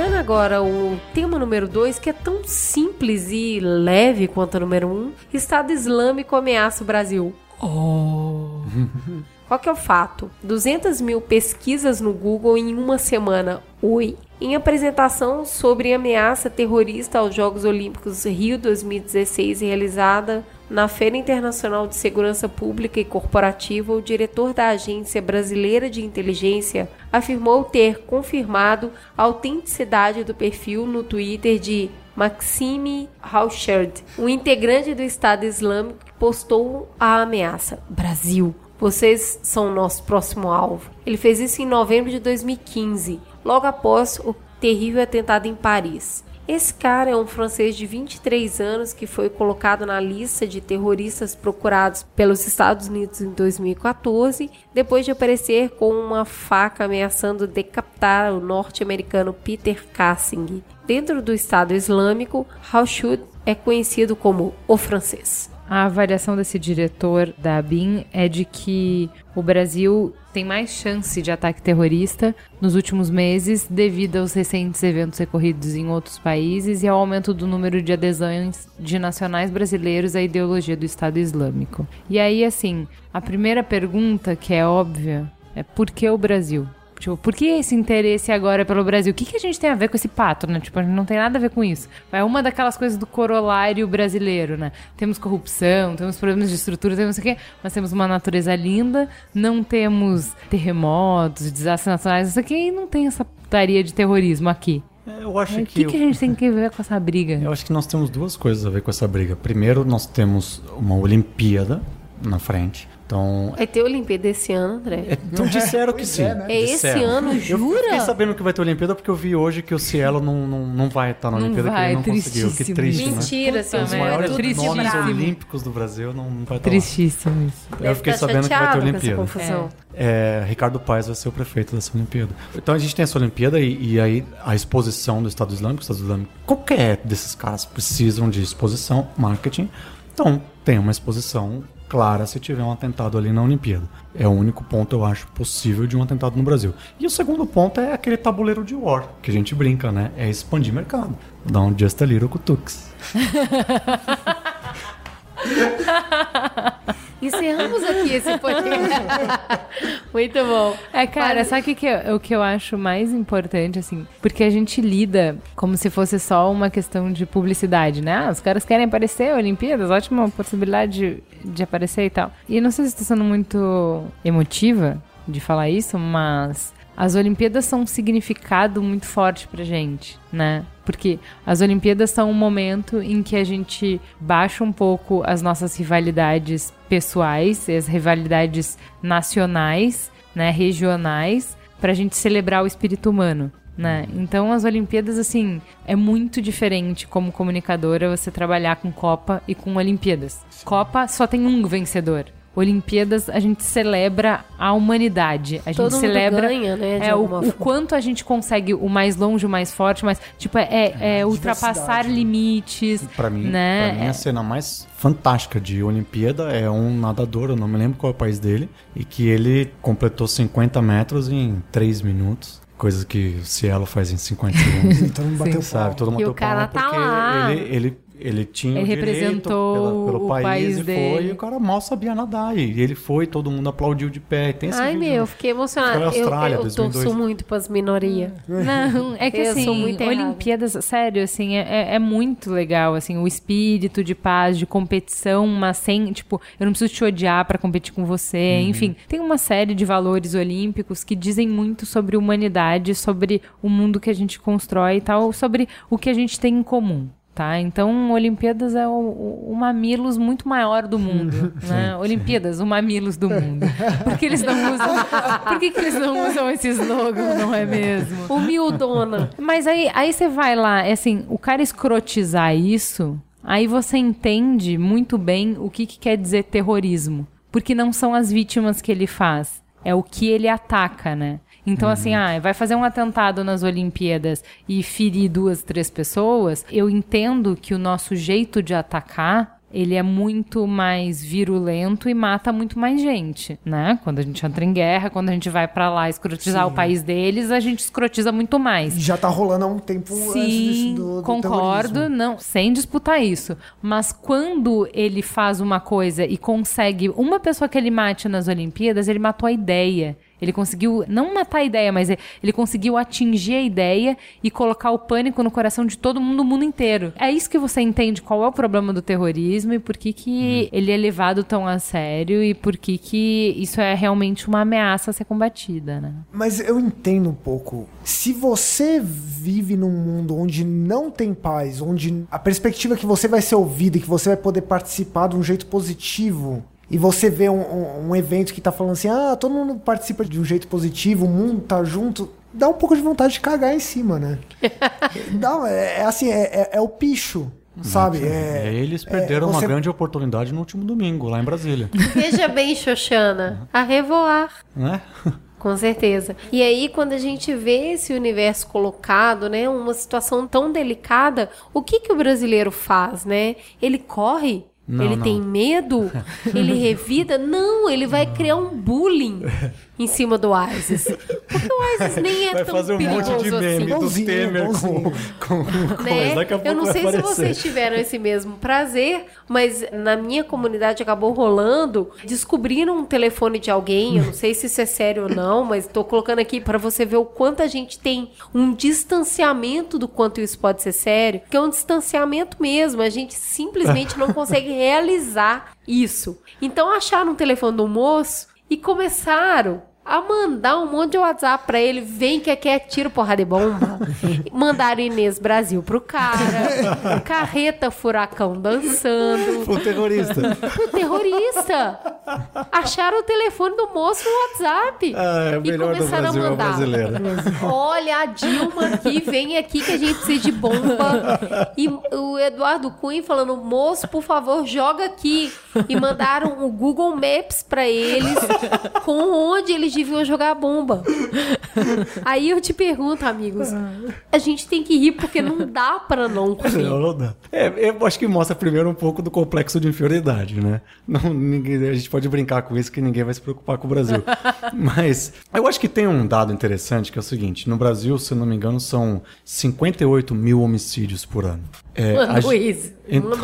Iniciando agora o tema número 2, que é tão simples e leve quanto o número 1, um, Estado Islâmico ameaça o Brasil. Oh. Qual que é o fato? 200 mil pesquisas no Google em uma semana. Oi. Em apresentação sobre ameaça terrorista aos Jogos Olímpicos Rio 2016, realizada na Feira Internacional de Segurança Pública e Corporativa, o diretor da Agência Brasileira de Inteligência afirmou ter confirmado a autenticidade do perfil no Twitter de Maxime Hauschard, um integrante do Estado Islâmico que postou a ameaça. Brasil, vocês são o nosso próximo alvo. Ele fez isso em novembro de 2015, logo após o terrível atentado em Paris. Esse cara é um francês de 23 anos que foi colocado na lista de terroristas procurados pelos Estados Unidos em 2014, depois de aparecer com uma faca ameaçando decapitar o norte-americano Peter Kassing. Dentro do Estado Islâmico, Haushud é conhecido como o francês. A avaliação desse diretor da ABIN é de que o Brasil tem mais chance de ataque terrorista nos últimos meses devido aos recentes eventos recorridos em outros países e ao aumento do número de adesões de nacionais brasileiros à ideologia do Estado Islâmico. E aí, assim, a primeira pergunta, que é óbvia, é por que o Brasil? Tipo, por que esse interesse agora pelo Brasil? O que, que a gente tem a ver com esse pato, né? Tipo, a gente não tem nada a ver com isso. É uma daquelas coisas do corolário brasileiro, né? Temos corrupção, temos problemas de estrutura, temos o quê, mas temos uma natureza linda, não temos terremotos, desastres nacionais, isso aqui, e não tem essa putaria de terrorismo aqui. É, Eu acho O que. que, que a gente tem que ver com essa briga? Eu acho que nós temos duas coisas a ver com essa briga. Primeiro, nós temos uma Olimpíada na frente. Então. Vai ter Olimpíada esse ano, André. é- Então disseram que sim. né? É esse Disseram. ano, Eu jura? fiquei sabendo que vai ter Olimpíada porque eu vi hoje que o Cielo não, não, não vai estar na Não Olimpíada, que vai, ele não conseguiu. Que tristíssimo. triste, né? Mentira, seu Os maiores triste nomes olímpicos do Brasil não, não vai estar lá. Tristíssimo isso. Eu fiquei Deve tá sabendo que vai ter Olimpíada. confusão. É, Ricardo Paes vai ser o prefeito dessa Olimpíada. Então a gente tem essa Olimpíada e, e aí a exposição do Estado Islâmico, o Estado Islâmico, qualquer desses caras precisam de exposição, marketing. Então tem uma exposição clara se tiver um atentado ali na Olimpíada. É o único ponto, eu acho, possível de um atentado no Brasil. E o segundo ponto é aquele tabuleiro de war, que a gente brinca, né? É expandir mercado. Dar um just a little cutucks. Encerramos aqui esse podcast. Muito bom. É, cara, Mas- sabe o que, é, o que eu acho mais importante, assim? Porque a gente lida como se fosse só uma questão de publicidade, né? Ah, os caras querem aparecer, Olimpíadas, ótima possibilidade de, de aparecer e tal. E não sei se estou sendo muito emotiva de falar isso, mas as Olimpíadas são um significado muito forte pra gente, né? Porque as Olimpíadas são um momento em que a gente baixa um pouco as nossas rivalidades pessoais, as rivalidades nacionais, né, regionais, pra gente celebrar o espírito humano. Né? Então as Olimpíadas, assim, é muito diferente como comunicadora você trabalhar com Copa e com Olimpíadas. Copa só tem um vencedor. Olimpíadas a gente celebra a humanidade. A gente Todo mundo celebra ganha, né, de é, o, o quanto a gente consegue o mais longe, o mais forte, mas tipo é, é ultrapassar diversidade, né? limites. Pra mim, né? pra mim, a cena mais fantástica de Olimpíada é um nadador, eu não me lembro qual é o país dele, e que ele completou 50 metros em 3 minutos. Coisa que o Cielo faz em 50 segundos. Então não bateu Sabe? pau. Todo mundo E o cara tá lá. Ele, ele, ele tinha Ele representou pela- pelo o país, país e dele. foi, e o cara mal sabia nadar. E ele foi, todo mundo aplaudiu de pé. Tem esse Ai, vídeo, meu, né? fiquei emocionada. Eu, eu 2002. torço muito pras minorias. Não, é que Eu assim, sou muito errada. Olimpíadas, sério, assim, é, é- é muito legal, assim, o espírito de paz, de competição, mas sem, tipo, eu não preciso te odiar pra competir com você, Uhum. enfim. Tem uma série de valores olímpicos que dizem muito sobre humanidade, sobre o mundo que a gente constrói e tal, sobre o que a gente tem em comum. Tá? Então, Olimpíadas é o, o, o mamilos muito maior do mundo, né? Olimpíadas, o mamilos do mundo. Por que eles não usam? Por que, que eles não usam esse slogan, não é mesmo? Humildona. Mas aí, aí você vai lá, é assim, o cara escrotizar isso, aí você entende muito bem o que, que quer dizer terrorismo. Porque não são as vítimas que ele faz, é o que ele ataca, né? Então, assim, ah, vai fazer um atentado nas Olimpíadas e ferir duas, três pessoas. Eu entendo que o nosso jeito de atacar ele é muito mais virulento e mata muito mais gente, né? Quando a gente entra em guerra, quando a gente vai pra lá escrotizar o país deles, a gente escrotiza muito mais. Já tá rolando há um tempo antes Sim, do, do concordo, terrorismo. não, sem disputar isso. Mas quando ele faz uma coisa e consegue uma pessoa que ele mate nas Olimpíadas, ele matou a ideia. Ele conseguiu não matar a ideia, mas ele conseguiu atingir a ideia e colocar o pânico no coração de todo mundo, do mundo inteiro. É isso que você entende qual é o problema do terrorismo e por que, que ele é levado tão a sério e por que, que isso é realmente uma ameaça a ser combatida, né? Mas eu entendo um pouco. Se você vive num mundo onde não tem paz, onde a perspectiva é que você vai ser ouvido e que você vai poder participar de um jeito positivo, e você vê um, um- um evento que tá falando assim, ah, todo mundo participa de um jeito positivo, o mundo tá junto, dá um pouco de vontade de cagar em cima, né? Não, é, é assim, é, é- é o picho, sabe? É, É, eles perderam você- uma grande oportunidade no último domingo, lá em Brasília. Veja bem, Xoxana, a revoar. né? Com certeza. E aí, quando a gente vê esse universo colocado, né, uma situação tão delicada, o que que o brasileiro faz, né? Ele corre, Não, ele não. tem medo? ele revida? Não, ele vai criar um bullying em cima do ISIS. Porque o ISIS nem é Vai tão fazer um perigoso monte de meme assim. do Temer com, bonzinho. com, com né? coisa. Daqui a pouco Eu não sei se aparecer. vocês tiveram esse mesmo prazer, mas na minha comunidade acabou rolando. Descobriram um telefone de alguém, eu não sei se isso é sério ou não, mas tô colocando aqui para você ver o quanto a gente tem um distanciamento do quanto isso pode ser sério, que é um distanciamento mesmo, a gente simplesmente não consegue realizar isso. Então acharam um telefone do moço e começaram a mandar um monte de WhatsApp pra ele, vem que aqui é tiro, porrada de bomba. Mandaram Inês Brasil pro cara, carreta furacão dançando, O terrorista. o terrorista. Acharam o telefone do moço no WhatsApp. Ah, é e começaram Brasil, é a o mandar. brasileiro. Olha, a Dilma aqui, vem aqui que a gente precisa de bomba. E o Eduardo Cunha falando, moço, por favor, joga aqui. E mandaram o Google Maps pra eles, com onde eles deviam jogar a bomba. Aí eu te pergunto, amigos, a gente tem que rir porque não dá pra não rir. Não, não dá. É, eu acho que mostra primeiro um pouco do complexo de inferioridade, né? Não, ninguém, a gente pode brincar com isso que ninguém vai se preocupar com o Brasil. Mas eu acho que tem um dado interessante que é o seguinte: no Brasil, se eu não me engano, são 58 mil homicídios por ano. É, a Mano, gen- isso, Então- mano.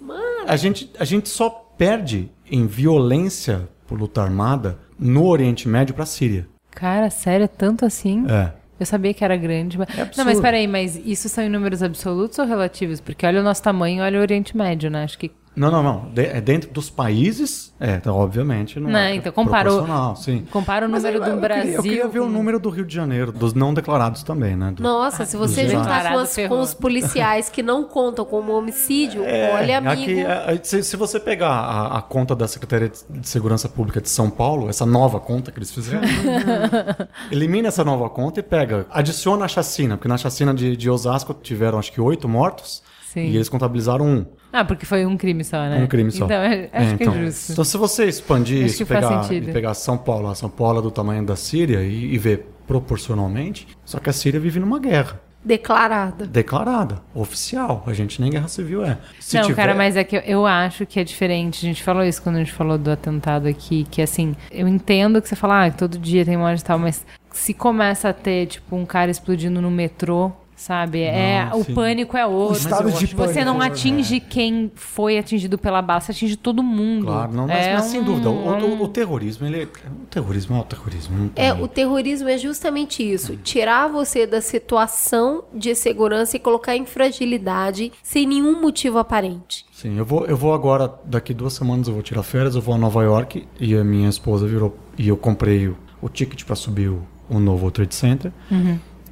Mano, a gente, a gente só perde em violência por luta armada no Oriente Médio para a Síria. Cara, sério, é tanto assim? É. Eu sabia que era grande. Mas... É não, mas peraí, mas isso são em números absolutos ou relativos? Porque olha o nosso tamanho, olha o Oriente Médio, né? Acho que. Não, não, não. De- é dentro dos países, é, então, obviamente. Não, Não, é então compara o- proporcional, sim. Compara o número eu- do eu Brasil. Queria, eu queria ver o com- número do Rio de Janeiro, dos não declarados também, né? Do- Nossa, se você juntar com, os policiais que não contam como homicídio, É, olha, amigo. aqui, é, se, se você pegar a, a conta da Secretaria de Segurança Pública de São Paulo, essa nova conta que eles fizeram, elimina essa nova conta e pega, adiciona a chacina, porque na chacina de, de Osasco tiveram acho que oito mortos Sim. e eles contabilizaram um, Ah, porque foi um crime só, né? um crime só. Então, é- acho É, que então, é justo. Então, se você expandir Acho isso, que faz pegar, sentido. e pegar São Paulo, a São Paulo é do tamanho da Síria e, e ver proporcionalmente, só que a Síria vive numa guerra. Declarada. Declarada, oficial. A gente nem guerra civil é. Se não, tiver- cara, mas é que eu, eu acho que é diferente. A gente falou isso quando a gente falou do atentado aqui, que assim, eu entendo que você fala, ah, todo dia tem morte e tal, mas se começa a ter, tipo, um cara explodindo no metrô, sabe? é, Não, o sim. pânico é outro. estado de Você não pânico, atinge quem foi atingido pela bala, você atinge todo mundo. Claro, não, mas, é mas sem um- dúvida. O, o- um- o terrorismo, ele. O terrorismo é o terrorismo. Não tem... É, o terrorismo é justamente isso: tirar você da situação de segurança e colocar em fragilidade sem nenhum motivo aparente. Sim, eu vou, eu vou agora, daqui duas semanas eu vou tirar férias, eu vou a Nova York e a minha esposa virou. E eu comprei o, o ticket pra subir o, o novo World Trade Center.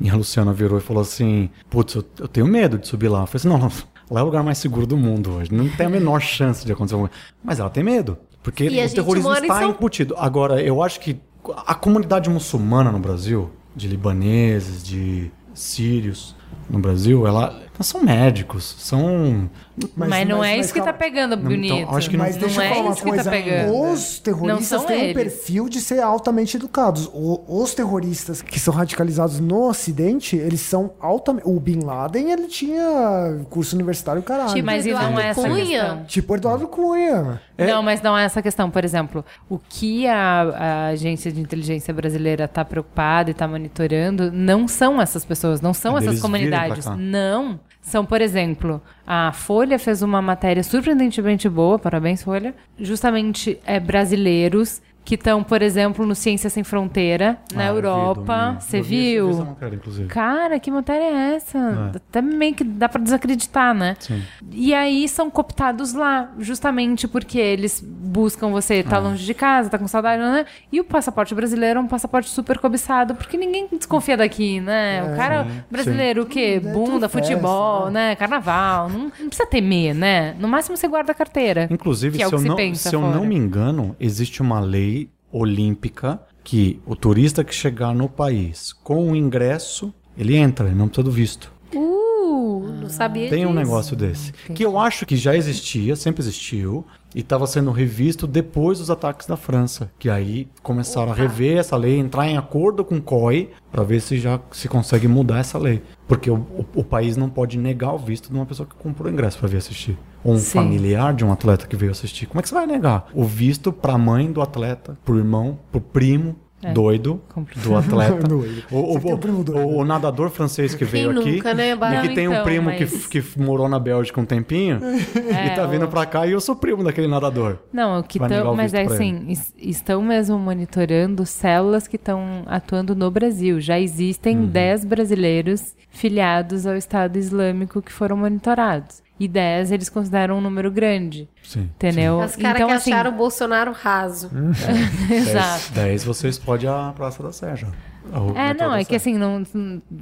E a Luciana virou e falou assim: Putz, eu, eu tenho medo de subir lá. Eu falei assim: Não, não, lá é o lugar mais seguro do mundo hoje. Não tem a menor chance de acontecer alguma coisa. Mas ela tem medo. Porque E o terrorismo está São- embutido. Agora, eu acho que a comunidade muçulmana no Brasil, de libaneses, de sírios no Brasil, ela são médicos, são Mas, não é mas isso que tá calma. pegando Não, bonito. então, acho que Mas não deixa eu é falar uma isso que coisa. tá pegando. Os terroristas Não são têm um eles. perfil de ser altamente educados. O- os terroristas que são radicalizados no Ocidente, eles são altamente. O Bin Laden, ele tinha curso universitário, caralho. Tipo, Mas isso não Eduardo é essa Cunha. questão. Tipo Eduardo Cunha. Não, mas não é essa questão. Por exemplo, o que a, a agência de inteligência brasileira está preocupada e está monitorando não são essas pessoas, não são É essas comunidades. Não. São, por exemplo, a Folha fez uma matéria surpreendentemente boa, parabéns, Folha, justamente é, brasileiros que estão, por exemplo, no Ciência Sem Fronteira, na Ah, eu vi, Europa. Você vi- vi viu? essa matéria, inclusive. Cara, que matéria é essa? É. Até meio que dá pra desacreditar, né? Sim. E aí são cooptados lá, justamente porque eles buscam você, tá longe de casa, tá com saudade, né? E o passaporte brasileiro é um passaporte super cobiçado, porque ninguém desconfia daqui, né? o cara brasileiro, o quê? É Bunda, festa, futebol, né? Carnaval. Não, não precisa temer, né? No máximo você guarda a carteira. Inclusive, que é o se, que eu, se não, pensa se eu não me engano, existe uma lei olímpica que o turista que chegar no país com o ingresso, ele entra, ele não precisa do visto. Uh, Não sabia Tem um disso. negócio desse. Que eu acho que já existia, sempre existiu, e estava sendo revisto depois dos ataques da França. Que aí começaram a rever essa lei, entrar em acordo com o COI, para ver se já se consegue mudar essa lei. Porque o, o- o país não pode negar o visto de uma pessoa que comprou ingresso para vir assistir. Ou um Sim. familiar de um atleta que veio assistir. Como é que você vai negar? O visto para mãe do atleta, pro irmão, pro primo. É. Doido do atleta. Doido. O, o- o- o nadador francês que veio aqui. nunca, né, e Barão? que tem um Então, primo mas- que, que morou na Bélgica um tempinho É, e tá vindo pra cá e eu sou primo daquele nadador. Não, o que tão, mas é assim, es- estão mesmo monitorando células que estão atuando no Brasil. Já existem Uhum. 10 brasileiros filiados ao Estado Islâmico que foram monitorados. E 10 eles consideram um número grande. Sim. Entendeu? Os caras então, que assim, acharam o Bolsonaro raso. Exato. 10 você explode a Praça da Sé já. O É, não, é que assim, não,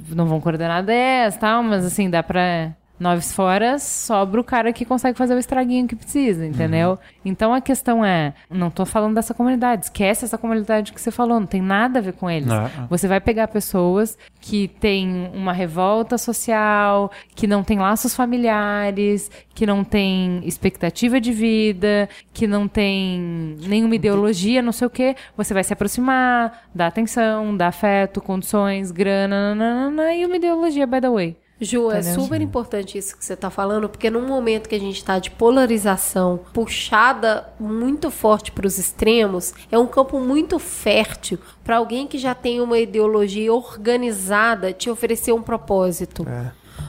não vão coordenar 10 e tal, mas assim, dá pra. Nove fora, sobra o cara que consegue fazer o estraguinho que precisa, entendeu? Uhum. Então a questão é, não tô falando dessa comunidade, esquece essa comunidade que você falou, não tem nada a ver com eles. É. Você vai pegar pessoas que têm uma revolta social, que não têm laços familiares, que não têm expectativa de vida, que não tem nenhuma ideologia, não sei o quê. Você vai se aproximar, dar atenção, dar afeto, condições, grana, nananana, e uma ideologia, by the way. Ju, é Entendeu? super importante isso que você tá falando, porque num momento que a gente tá de polarização puxada muito forte para os extremos, é um campo muito fértil para alguém que já tem uma ideologia organizada te oferecer um propósito.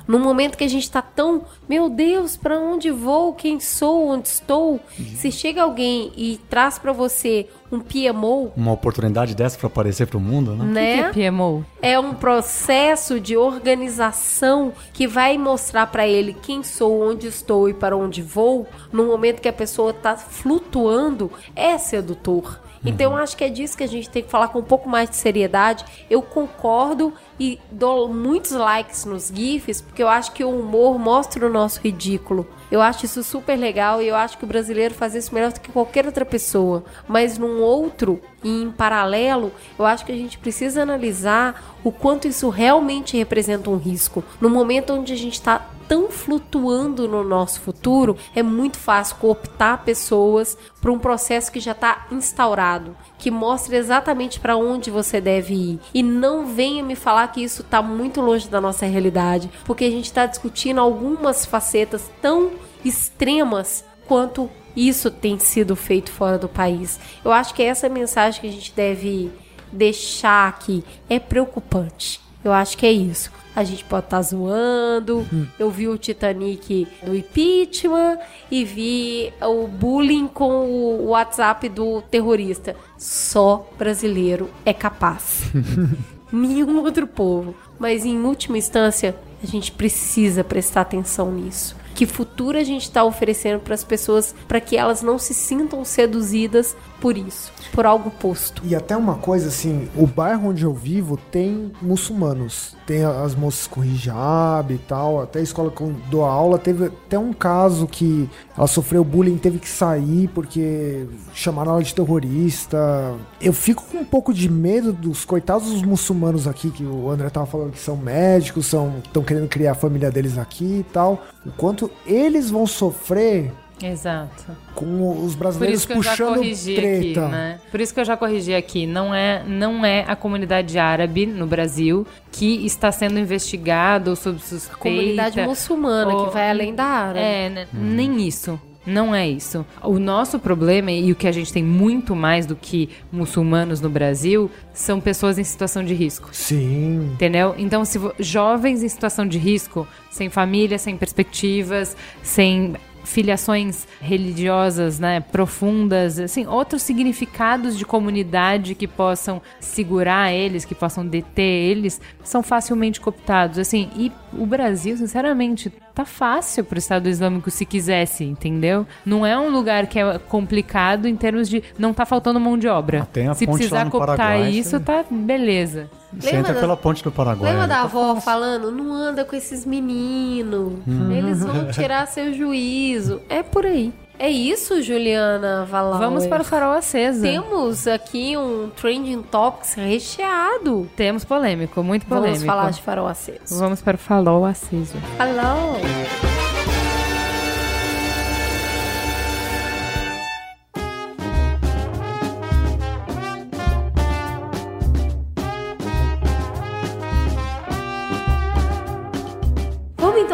No momento que a gente tá tão, meu Deus, para onde vou? Quem sou? Onde estou? Se chega alguém e traz para você um PMO, Uma oportunidade dessa pra aparecer pro mundo, né? né? O que é PMO? É um processo de organização que vai mostrar para ele quem sou, onde estou e para onde vou, no momento que a pessoa está flutuando, é sedutor. Então eu acho que é disso que a gente tem que falar com um pouco mais de seriedade. Eu concordo e dou muitos likes nos GIFs, porque eu acho que o humor mostra o nosso ridículo. Eu acho isso super legal e eu acho que o brasileiro faz isso melhor do que qualquer outra pessoa. Mas num outro e em paralelo, eu acho que a gente precisa analisar o quanto isso realmente representa um risco. No momento onde a gente está tão flutuando no nosso futuro, é muito fácil cooptar pessoas para um processo que já está instaurado, que mostra exatamente para onde você deve ir. E não venha me falar que isso está muito longe da nossa realidade, porque a gente está discutindo algumas facetas tão extremas quanto isso tem sido feito fora do país. Eu acho que essa mensagem que a gente deve deixar aqui é preocupante. Eu acho que é isso. A gente pode estar zoando. Eu vi o Titanic do impeachment e vi o bullying com o WhatsApp do terrorista. Só brasileiro é capaz. Nenhum outro povo. Mas em última instância, a gente precisa prestar atenção nisso. Que futuro a gente está oferecendo para as pessoas para que elas não se sintam seduzidas por isso, por algo posto. E até uma coisa assim, o bairro onde eu vivo tem muçulmanos. Tem as moças com hijab e tal. Até a escola que eu dou aula teve até um caso que ela sofreu bullying, teve que sair porque chamaram ela de terrorista. Eu fico com um pouco de medo dos coitados dos muçulmanos aqui, que o André tava falando que são médicos, são estão querendo criar a família deles aqui e tal. O quanto eles vão sofrer Exato. com os Por brasileiros isso que eu já puxando corrigi treta. aqui, né? Por isso que eu já corrigi aqui. Não é, não é a comunidade árabe no Brasil que está sendo investigada ou sob suspeita. Comunidade muçulmana ou- que vai além da árabe. É, né, nem isso. Não é isso. O nosso problema, e o que a gente tem muito mais do que muçulmanos no Brasil, são pessoas em situação de risco. Sim. Entendeu? Então, se jovens em situação de risco, sem família, sem perspectivas, sem filiações religiosas, né, profundas, assim, outros significados de comunidade que possam segurar eles, que possam deter eles, são facilmente cooptados, assim. E o Brasil, sinceramente, tá fácil pro Estado Islâmico se quisesse, entendeu? Não é um lugar que é complicado em termos de não tá faltando mão de obra. Ah, tem a se precisar cooptar Paraguai, isso, você- tá beleza. Você Lembra entra da- pela ponte do Paraguai. Lembra da Tá avó falando, não anda com esses meninos, Hum. eles vão tirar seu juízo. É por aí. É isso, Juliana Valau. Vamos para o farol aceso. Temos aqui um Trending Topics recheado. Temos polêmico, muito polêmico. Vamos falar de farol aceso. Vamos para o farol aceso. Alô?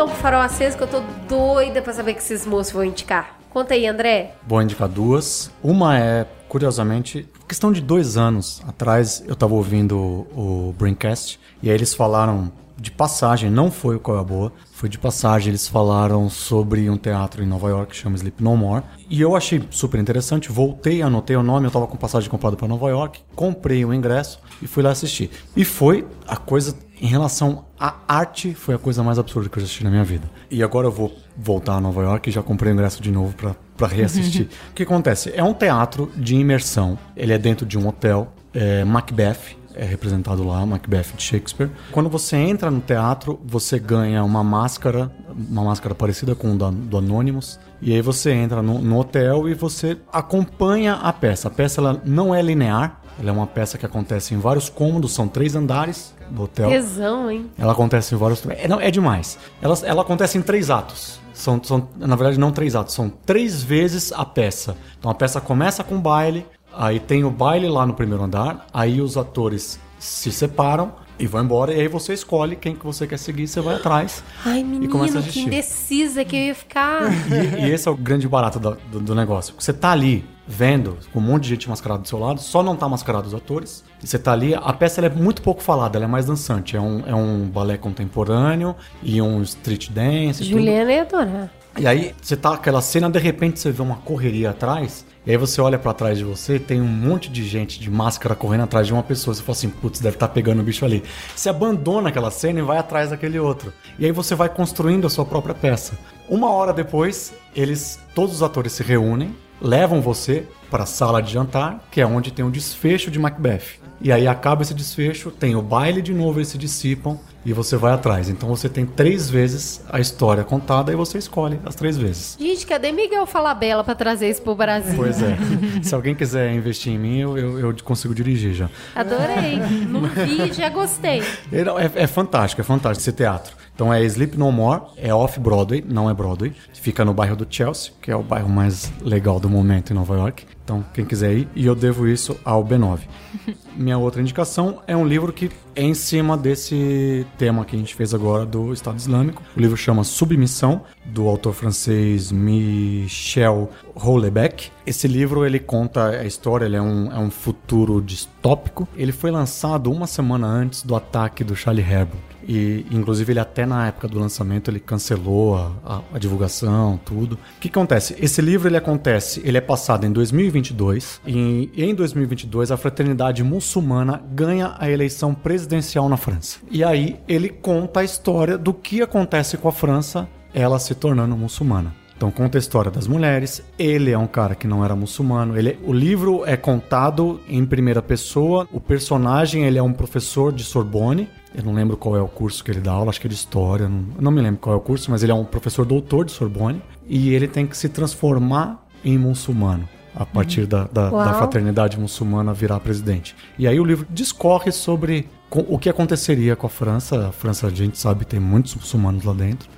Então pro farol aceso que eu tô doida pra saber que esses moços vão indicar. Conta aí, André. Vou indicar duas. Uma é, curiosamente, questão de dois anos atrás, eu tava ouvindo o, o Braincast, e aí eles falaram de passagem, não foi o Qual é a Boa, foi de passagem, eles falaram sobre um teatro em Nova York que chama Sleep No More. E eu achei super interessante, voltei, anotei o nome, eu tava com passagem comprada para Nova York, comprei o ingresso e fui lá assistir. E foi a coisa, em relação à arte, foi a coisa mais absurda que eu já assisti na minha vida. E agora eu vou voltar a Nova York e já comprei o ingresso de novo para para reassistir. o que acontece? É um teatro de imersão, ele é dentro de um hotel, é Macbeth, é representado lá, Macbeth de Shakespeare. Quando você entra no teatro, você ganha uma máscara, uma máscara parecida com o da, do Anonymous. E aí você entra no, no, hotel e você acompanha a peça. A peça ela não é linear, ela é uma peça que acontece em vários cômodos, são três andares do hotel. Tesão, hein? Ela acontece em vários. É, não, é demais. Ela, ela acontece em três atos. São, são, na verdade, não três atos, são três vezes a peça. Então a peça começa com baile, Aí tem o baile lá no primeiro andar, aí os atores se separam e vão embora, e aí você escolhe quem que você quer seguir, você vai atrás Ai, e menino, começa a que assistir. indecisa que eu ia ficar. E, e esse é o grande barato do, do, do negócio. Você tá ali vendo com um monte de gente mascarada do seu lado, só não tá mascarado os atores. E você tá ali, a peça é muito pouco falada, ela é mais dançante. É um, é um balé contemporâneo e um street dance. e tudo. Juliana ia adorar. E aí você tá aquela cena, de repente você vê uma correria atrás, e aí você olha pra trás de você, tem um monte de gente de máscara correndo atrás de uma pessoa. Você fala assim, putz, deve estar pegando o bicho ali. Você abandona aquela cena e vai atrás daquele outro. E aí você vai construindo a sua própria peça. Uma hora depois, eles, todos os atores se reúnem, levam você para a sala de jantar, que é onde tem o desfecho de Macbeth. E aí acaba esse desfecho, tem o baile de novo, eles se dissipam e você vai atrás. Então você tem três vezes a história contada e você escolhe as três vezes. Gente, cadê Miguel Falabella pra trazer isso pro Brasil? Pois é. Se alguém quiser investir em mim, eu, eu, eu consigo dirigir já. Adorei. Não vi, já gostei. É, é fantástico, é fantástico esse teatro. Então é Sleep No More, é off-Broadway, não é Broadway. Fica no bairro do Chelsea, que é o bairro mais legal do momento em Nova York. Então, quem quiser ir, e eu devo isso ao B9. Minha outra indicação é um livro que é em cima desse tema que a gente fez agora do Estado Islâmico. O livro chama Submissão, do autor francês Michel Houellebecq. Esse livro ele conta a história, ele é um, é um futuro distópico. Ele foi lançado uma semana antes do ataque do Charlie Hebdo. E, inclusive, ele até na época do lançamento ele cancelou a, a, a divulgação, tudo. O que acontece? Esse livro ele acontece, ele é passado em 2022 e em 2022 a fraternidade muçulmana ganha a eleição presidencial na França. E aí ele conta a história do que acontece com a França, ela se tornando muçulmana. Então conta a história das mulheres. Ele é um cara que não era muçulmano. Ele, o livro é contado em primeira pessoa. O personagem ele é um professor de Sorbonne. Eu não lembro qual é o curso que ele dá aula, acho que é de história. Não, não me lembro qual é o curso, mas ele é um professor doutor de Sorbonne e ele tem que se transformar em muçulmano a partir da, da, da fraternidade muçulmana virar presidente. E aí o livro discorre sobre o que aconteceria com a França. A França, a gente sabe, tem muitos muçulmanos lá dentro.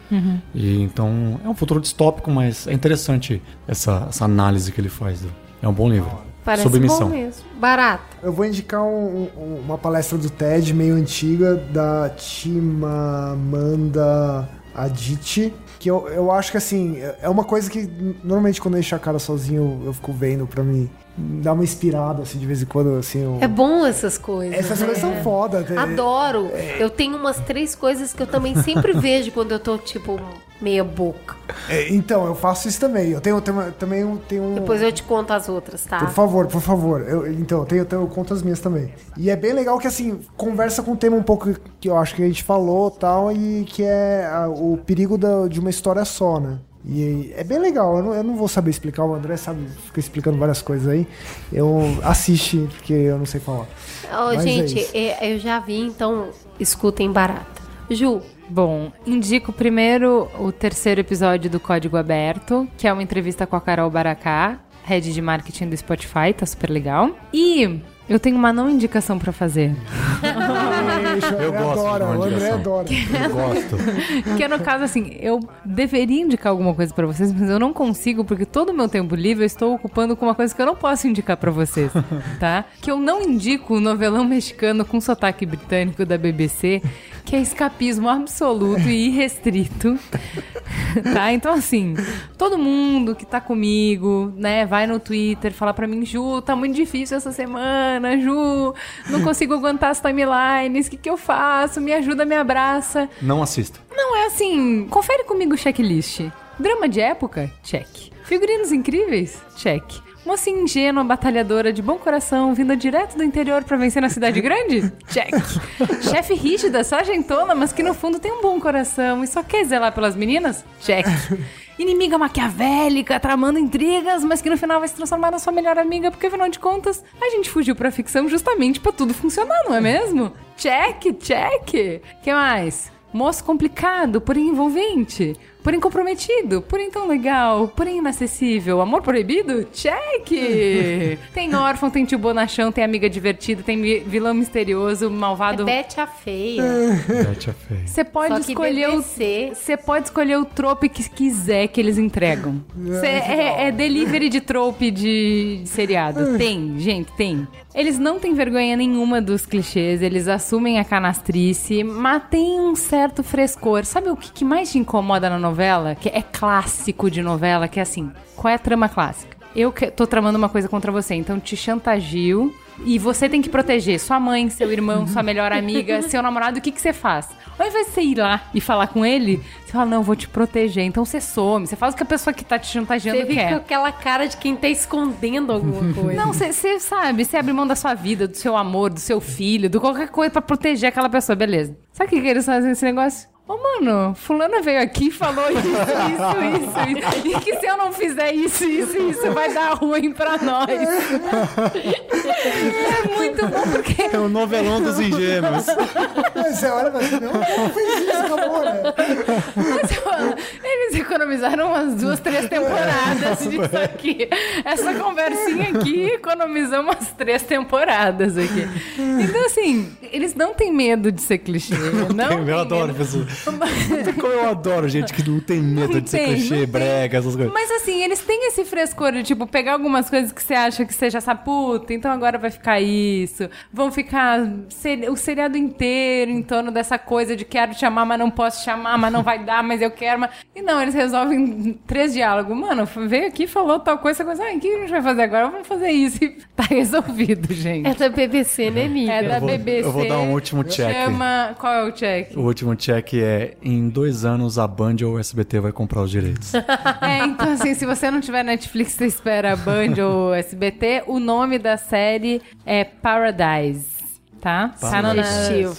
E então é um futuro distópico, mas é interessante essa, essa análise que ele faz. do- É um bom livro. Parece Submissão. bom mesmo. Barato. Eu vou indicar um- um- uma palestra do TED meio antiga da Chimamanda Adichie, que eu, eu acho que assim, é- é uma coisa que normalmente quando eu encho a cara sozinho eu fico vendo pra mim dar uma inspirada assim de vez em quando assim. Eu... É bom essas coisas. Essas né? coisas são foda. né? Adoro. Eu tenho umas três coisas que eu também sempre vejo quando eu tô, tipo, meia boca. É, então, eu faço isso também. Eu tenho, tenho- também um- tenho um. Depois eu te conto as outras, tá? Por favor, por favor. Eu, então, eu tenho, eu tenho contas minhas também. E é bem legal que, assim, conversa com um tema um pouco que eu acho que a gente falou tal, e que é ah, o perigo da- de uma história só, né? E é bem legal, eu não, eu não vou saber explicar, o André sabe, fica explicando várias coisas aí. Eu assiste, porque eu não sei falar. Ó, Mas é gente, isso. é- eu já vi, então escutem barata. Ju, Bom, indico primeiro o terceiro episódio do Código Aberto, que é uma entrevista com a Carol Baracá, head de marketing do Spotify, tá super legal. E eu tenho uma não indicação pra fazer. Eu gosto adora, o André adora. Eu gosto. Que é no caso assim, eu deveria indicar alguma coisa pra vocês, mas eu não consigo porque todo o meu tempo livre eu estou ocupando com uma coisa que eu não posso indicar pra vocês, tá? Que eu não indico o novelão mexicano com sotaque britânico da BBC, que é escapismo absoluto e irrestrito. Tá? Então assim, todo mundo que tá comigo, né, vai no Twitter, fala pra mim, Ju, tá muito difícil essa semana, Ju, não consigo aguentar as timelines, o que que eu faço? Me ajuda, me abraça. Não assisto. Não, é assim, confere comigo o checklist. Drama de época? Check. Figurinos incríveis? Check. Moça ingênua, batalhadora, de bom coração, vinda direto do interior pra vencer na cidade grande? Check. Chefe rígida, sargentona, mas que no fundo tem um bom coração e só quer zelar pelas meninas? Check. Inimiga maquiavélica, tramando intrigas, mas que no final vai se transformar na sua melhor amiga, porque afinal de contas, a gente fugiu pra ficção justamente pra tudo funcionar, não é mesmo? Check, check. que mais? Moço complicado, porém envolvente. Porém comprometido, porém tão legal, porém inacessível. Amor proibido? Check! tem órfão, tem tio bonachão, tem amiga divertida, tem vi- vilão misterioso, malvado. É Bete a feia. Bete a feia. Você pode Só que escolher o você pode escolher o trope que quiser que eles entregam. Cê- é, é delivery de trope de, de seriado. Tem, gente, tem. Eles não têm vergonha nenhuma dos clichês, eles assumem a canastrice, mas tem um certo frescor. Sabe o que, que mais te incomoda na novela? Que é clássico de novela, que é assim, qual é a trama clássica? Eu que- tô tramando uma coisa contra você, então te chantagio e você tem que proteger sua mãe, seu irmão, sua melhor amiga, seu namorado. O que, que você faz? Ao invés de você ir lá e falar com ele, você fala, não, vou te proteger. Então você some, você faz o que a pessoa que tá te chantageando Você fica com quer. aquela cara de quem tá escondendo alguma coisa. Não, você você sabe, você abre mão da sua vida, do seu amor, do seu filho, de qualquer coisa pra proteger aquela pessoa, beleza. Sabe o que, que eles fazem nesse negócio? Ô, mano, fulana veio aqui e falou isso, isso, isso, isso. E que se eu não fizer isso, isso, isso, vai dar ruim pra nós. É muito bom, porque É o novelão dos ingênuos. Você olha e fala assim, não, não fez isso, acabou, né? Você fala, Eles economizaram umas duas, três temporadas disso aqui. Essa conversinha aqui economizou umas três temporadas aqui. Então, assim, eles não têm medo de ser clichê. Não eu têm adoro medo. Como eu adoro gente que não tem medo Não de ser tem, clichê, não tem. brega, essas coisas. Mas assim, eles têm esse frescor de, tipo, pegar algumas coisas que você acha que você já sabe, puta, então agora vai ficar isso. Vão ficar seri- o seriado inteiro em torno dessa coisa de quero te amar, mas não posso te chamar, mas não vai dar, mas eu quero. Mas... E não, eles resolvem três diálogos. Mano, veio aqui, falou tal coisa, essa coisa. Ah, o que a gente vai fazer agora? Vamos fazer isso. E tá resolvido, gente. É da BBC, né, amiga? É da Eu vou- BBC. eu vou dar um último check. Chama... Qual é o check? O último check é: em dois anos a Band ou o SBT vai comprar os direitos. É, então assim, se você não tiver Netflix, você espera a Band ou SBT. O nome da série é Paradise. Tá? Tá na,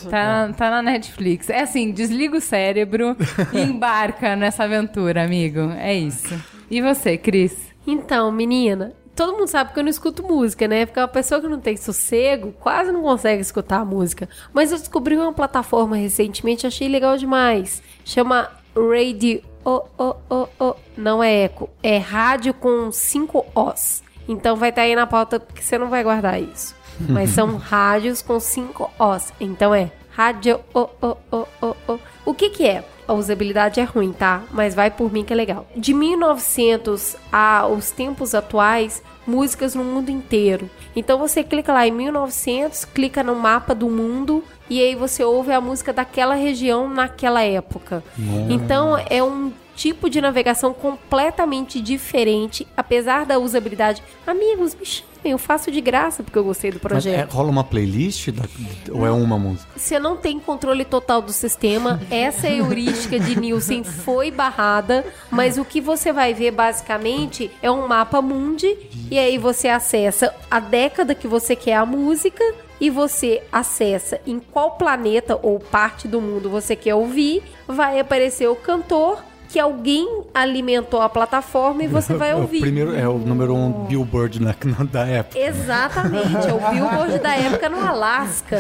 tá, tá na Netflix. É assim, desliga o cérebro e embarca nessa aventura, amigo. É isso. E você, Cris? Então, menina, todo mundo sabe que eu não escuto música, né? Porque uma pessoa que não tem sossego quase não consegue escutar a música. Mas eu descobri uma plataforma recentemente, achei legal demais. Chama Radio. Oh, oh, oh, oh. Não é eco, é rádio com cinco Os. Então vai estar aí na pauta porque você não vai guardar isso. Mas são rádios com cinco Os. Então é rádio. Oh, oh, oh, oh, oh. O que que é? A usabilidade é ruim, tá? Mas vai por mim que é legal. De 1900 aos tempos atuais, músicas no mundo inteiro. Então você clica lá em 1900, clica no mapa do mundo e aí você ouve a música daquela região naquela época. Então é um tipo de navegação completamente diferente, apesar da usabilidade. Amigos, me chamem, eu faço de graça porque eu gostei do Mas é, projeto. rola uma playlist da- ou é uma música? Você não tem controle total do sistema. Essa heurística de Nielsen foi barrada, mas o que você vai ver basicamente é um mapa mundi e aí você acessa a década que você quer a música e você acessa em qual planeta ou parte do mundo você quer ouvir, vai aparecer o cantor que alguém alimentou a plataforma e você vai É o ouvir. primeiro, é o número um Billboard na, na- da época. Exatamente, é o Billboard da época no Alasca.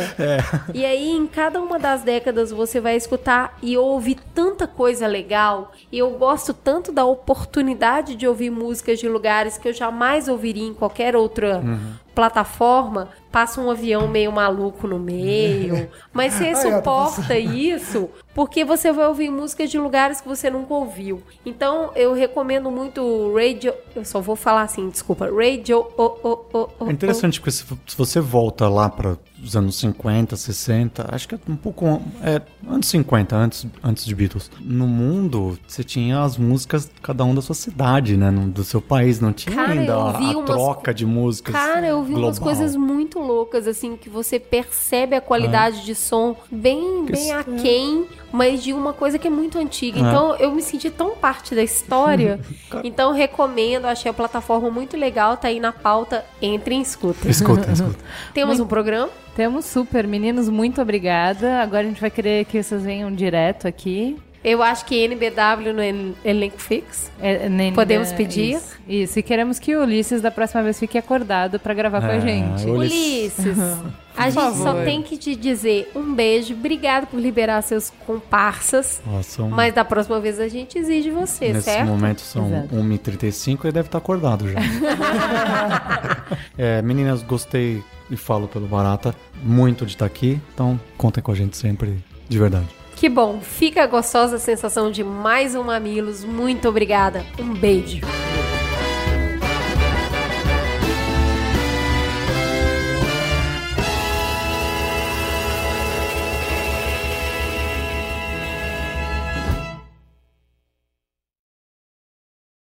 E aí, em cada uma das décadas, você vai escutar e ouvir tanta coisa legal. E eu gosto tanto da oportunidade de ouvir músicas de lugares que eu jamais ouviria em qualquer outra plataforma. Passa um avião meio maluco no meio. Mas você tá suporta isso porque você vai ouvir músicas de lugares que você nunca ouviu. Então, eu recomendo muito o Radio. Eu só vou falar assim, desculpa. Radio. Oh, oh, oh, oh, É interessante porque se, se você volta lá para os anos 50, 60, acho que é um pouco é, anos 50, antes, antes de Beatles. No mundo, você tinha as músicas cada um da sua cidade, né, no- do seu país, não tinha Cara, ainda a, a umas troca de músicas. Cara, eu vi umas global. coisas muito loucas, assim, que você percebe a qualidade de som bem, bem aquém, mas de uma coisa que é muito antiga. É. Então, eu me senti tão parte da história. então, recomendo, achei a plataforma muito legal, tá aí na pauta. Entre e escuta. Escuta, escuta. Temos um programa? Temos super. Meninos, muito obrigada. Agora a gente vai querer que vocês venham direto aqui. Eu acho que NBW no el- elenco fixo. É, nem- Podemos é, pedir? Isso. Isso. E queremos que o Ulisses da próxima vez fique acordado pra gravar com a É, gente. Ulisses, a gente só favor. tem que te dizer um beijo. Obrigado por liberar seus comparsas. São- Mas da próxima vez a gente exige você, Nesse certo? momento são Exato. 1h35 e deve estar acordado já. É, meninas, gostei e falo pelo Barata muito de estar aqui, então contem com a gente sempre, de verdade. Que bom. Fica a gostosa sensação de mais um Mamilos. Muito obrigada. Um beijo.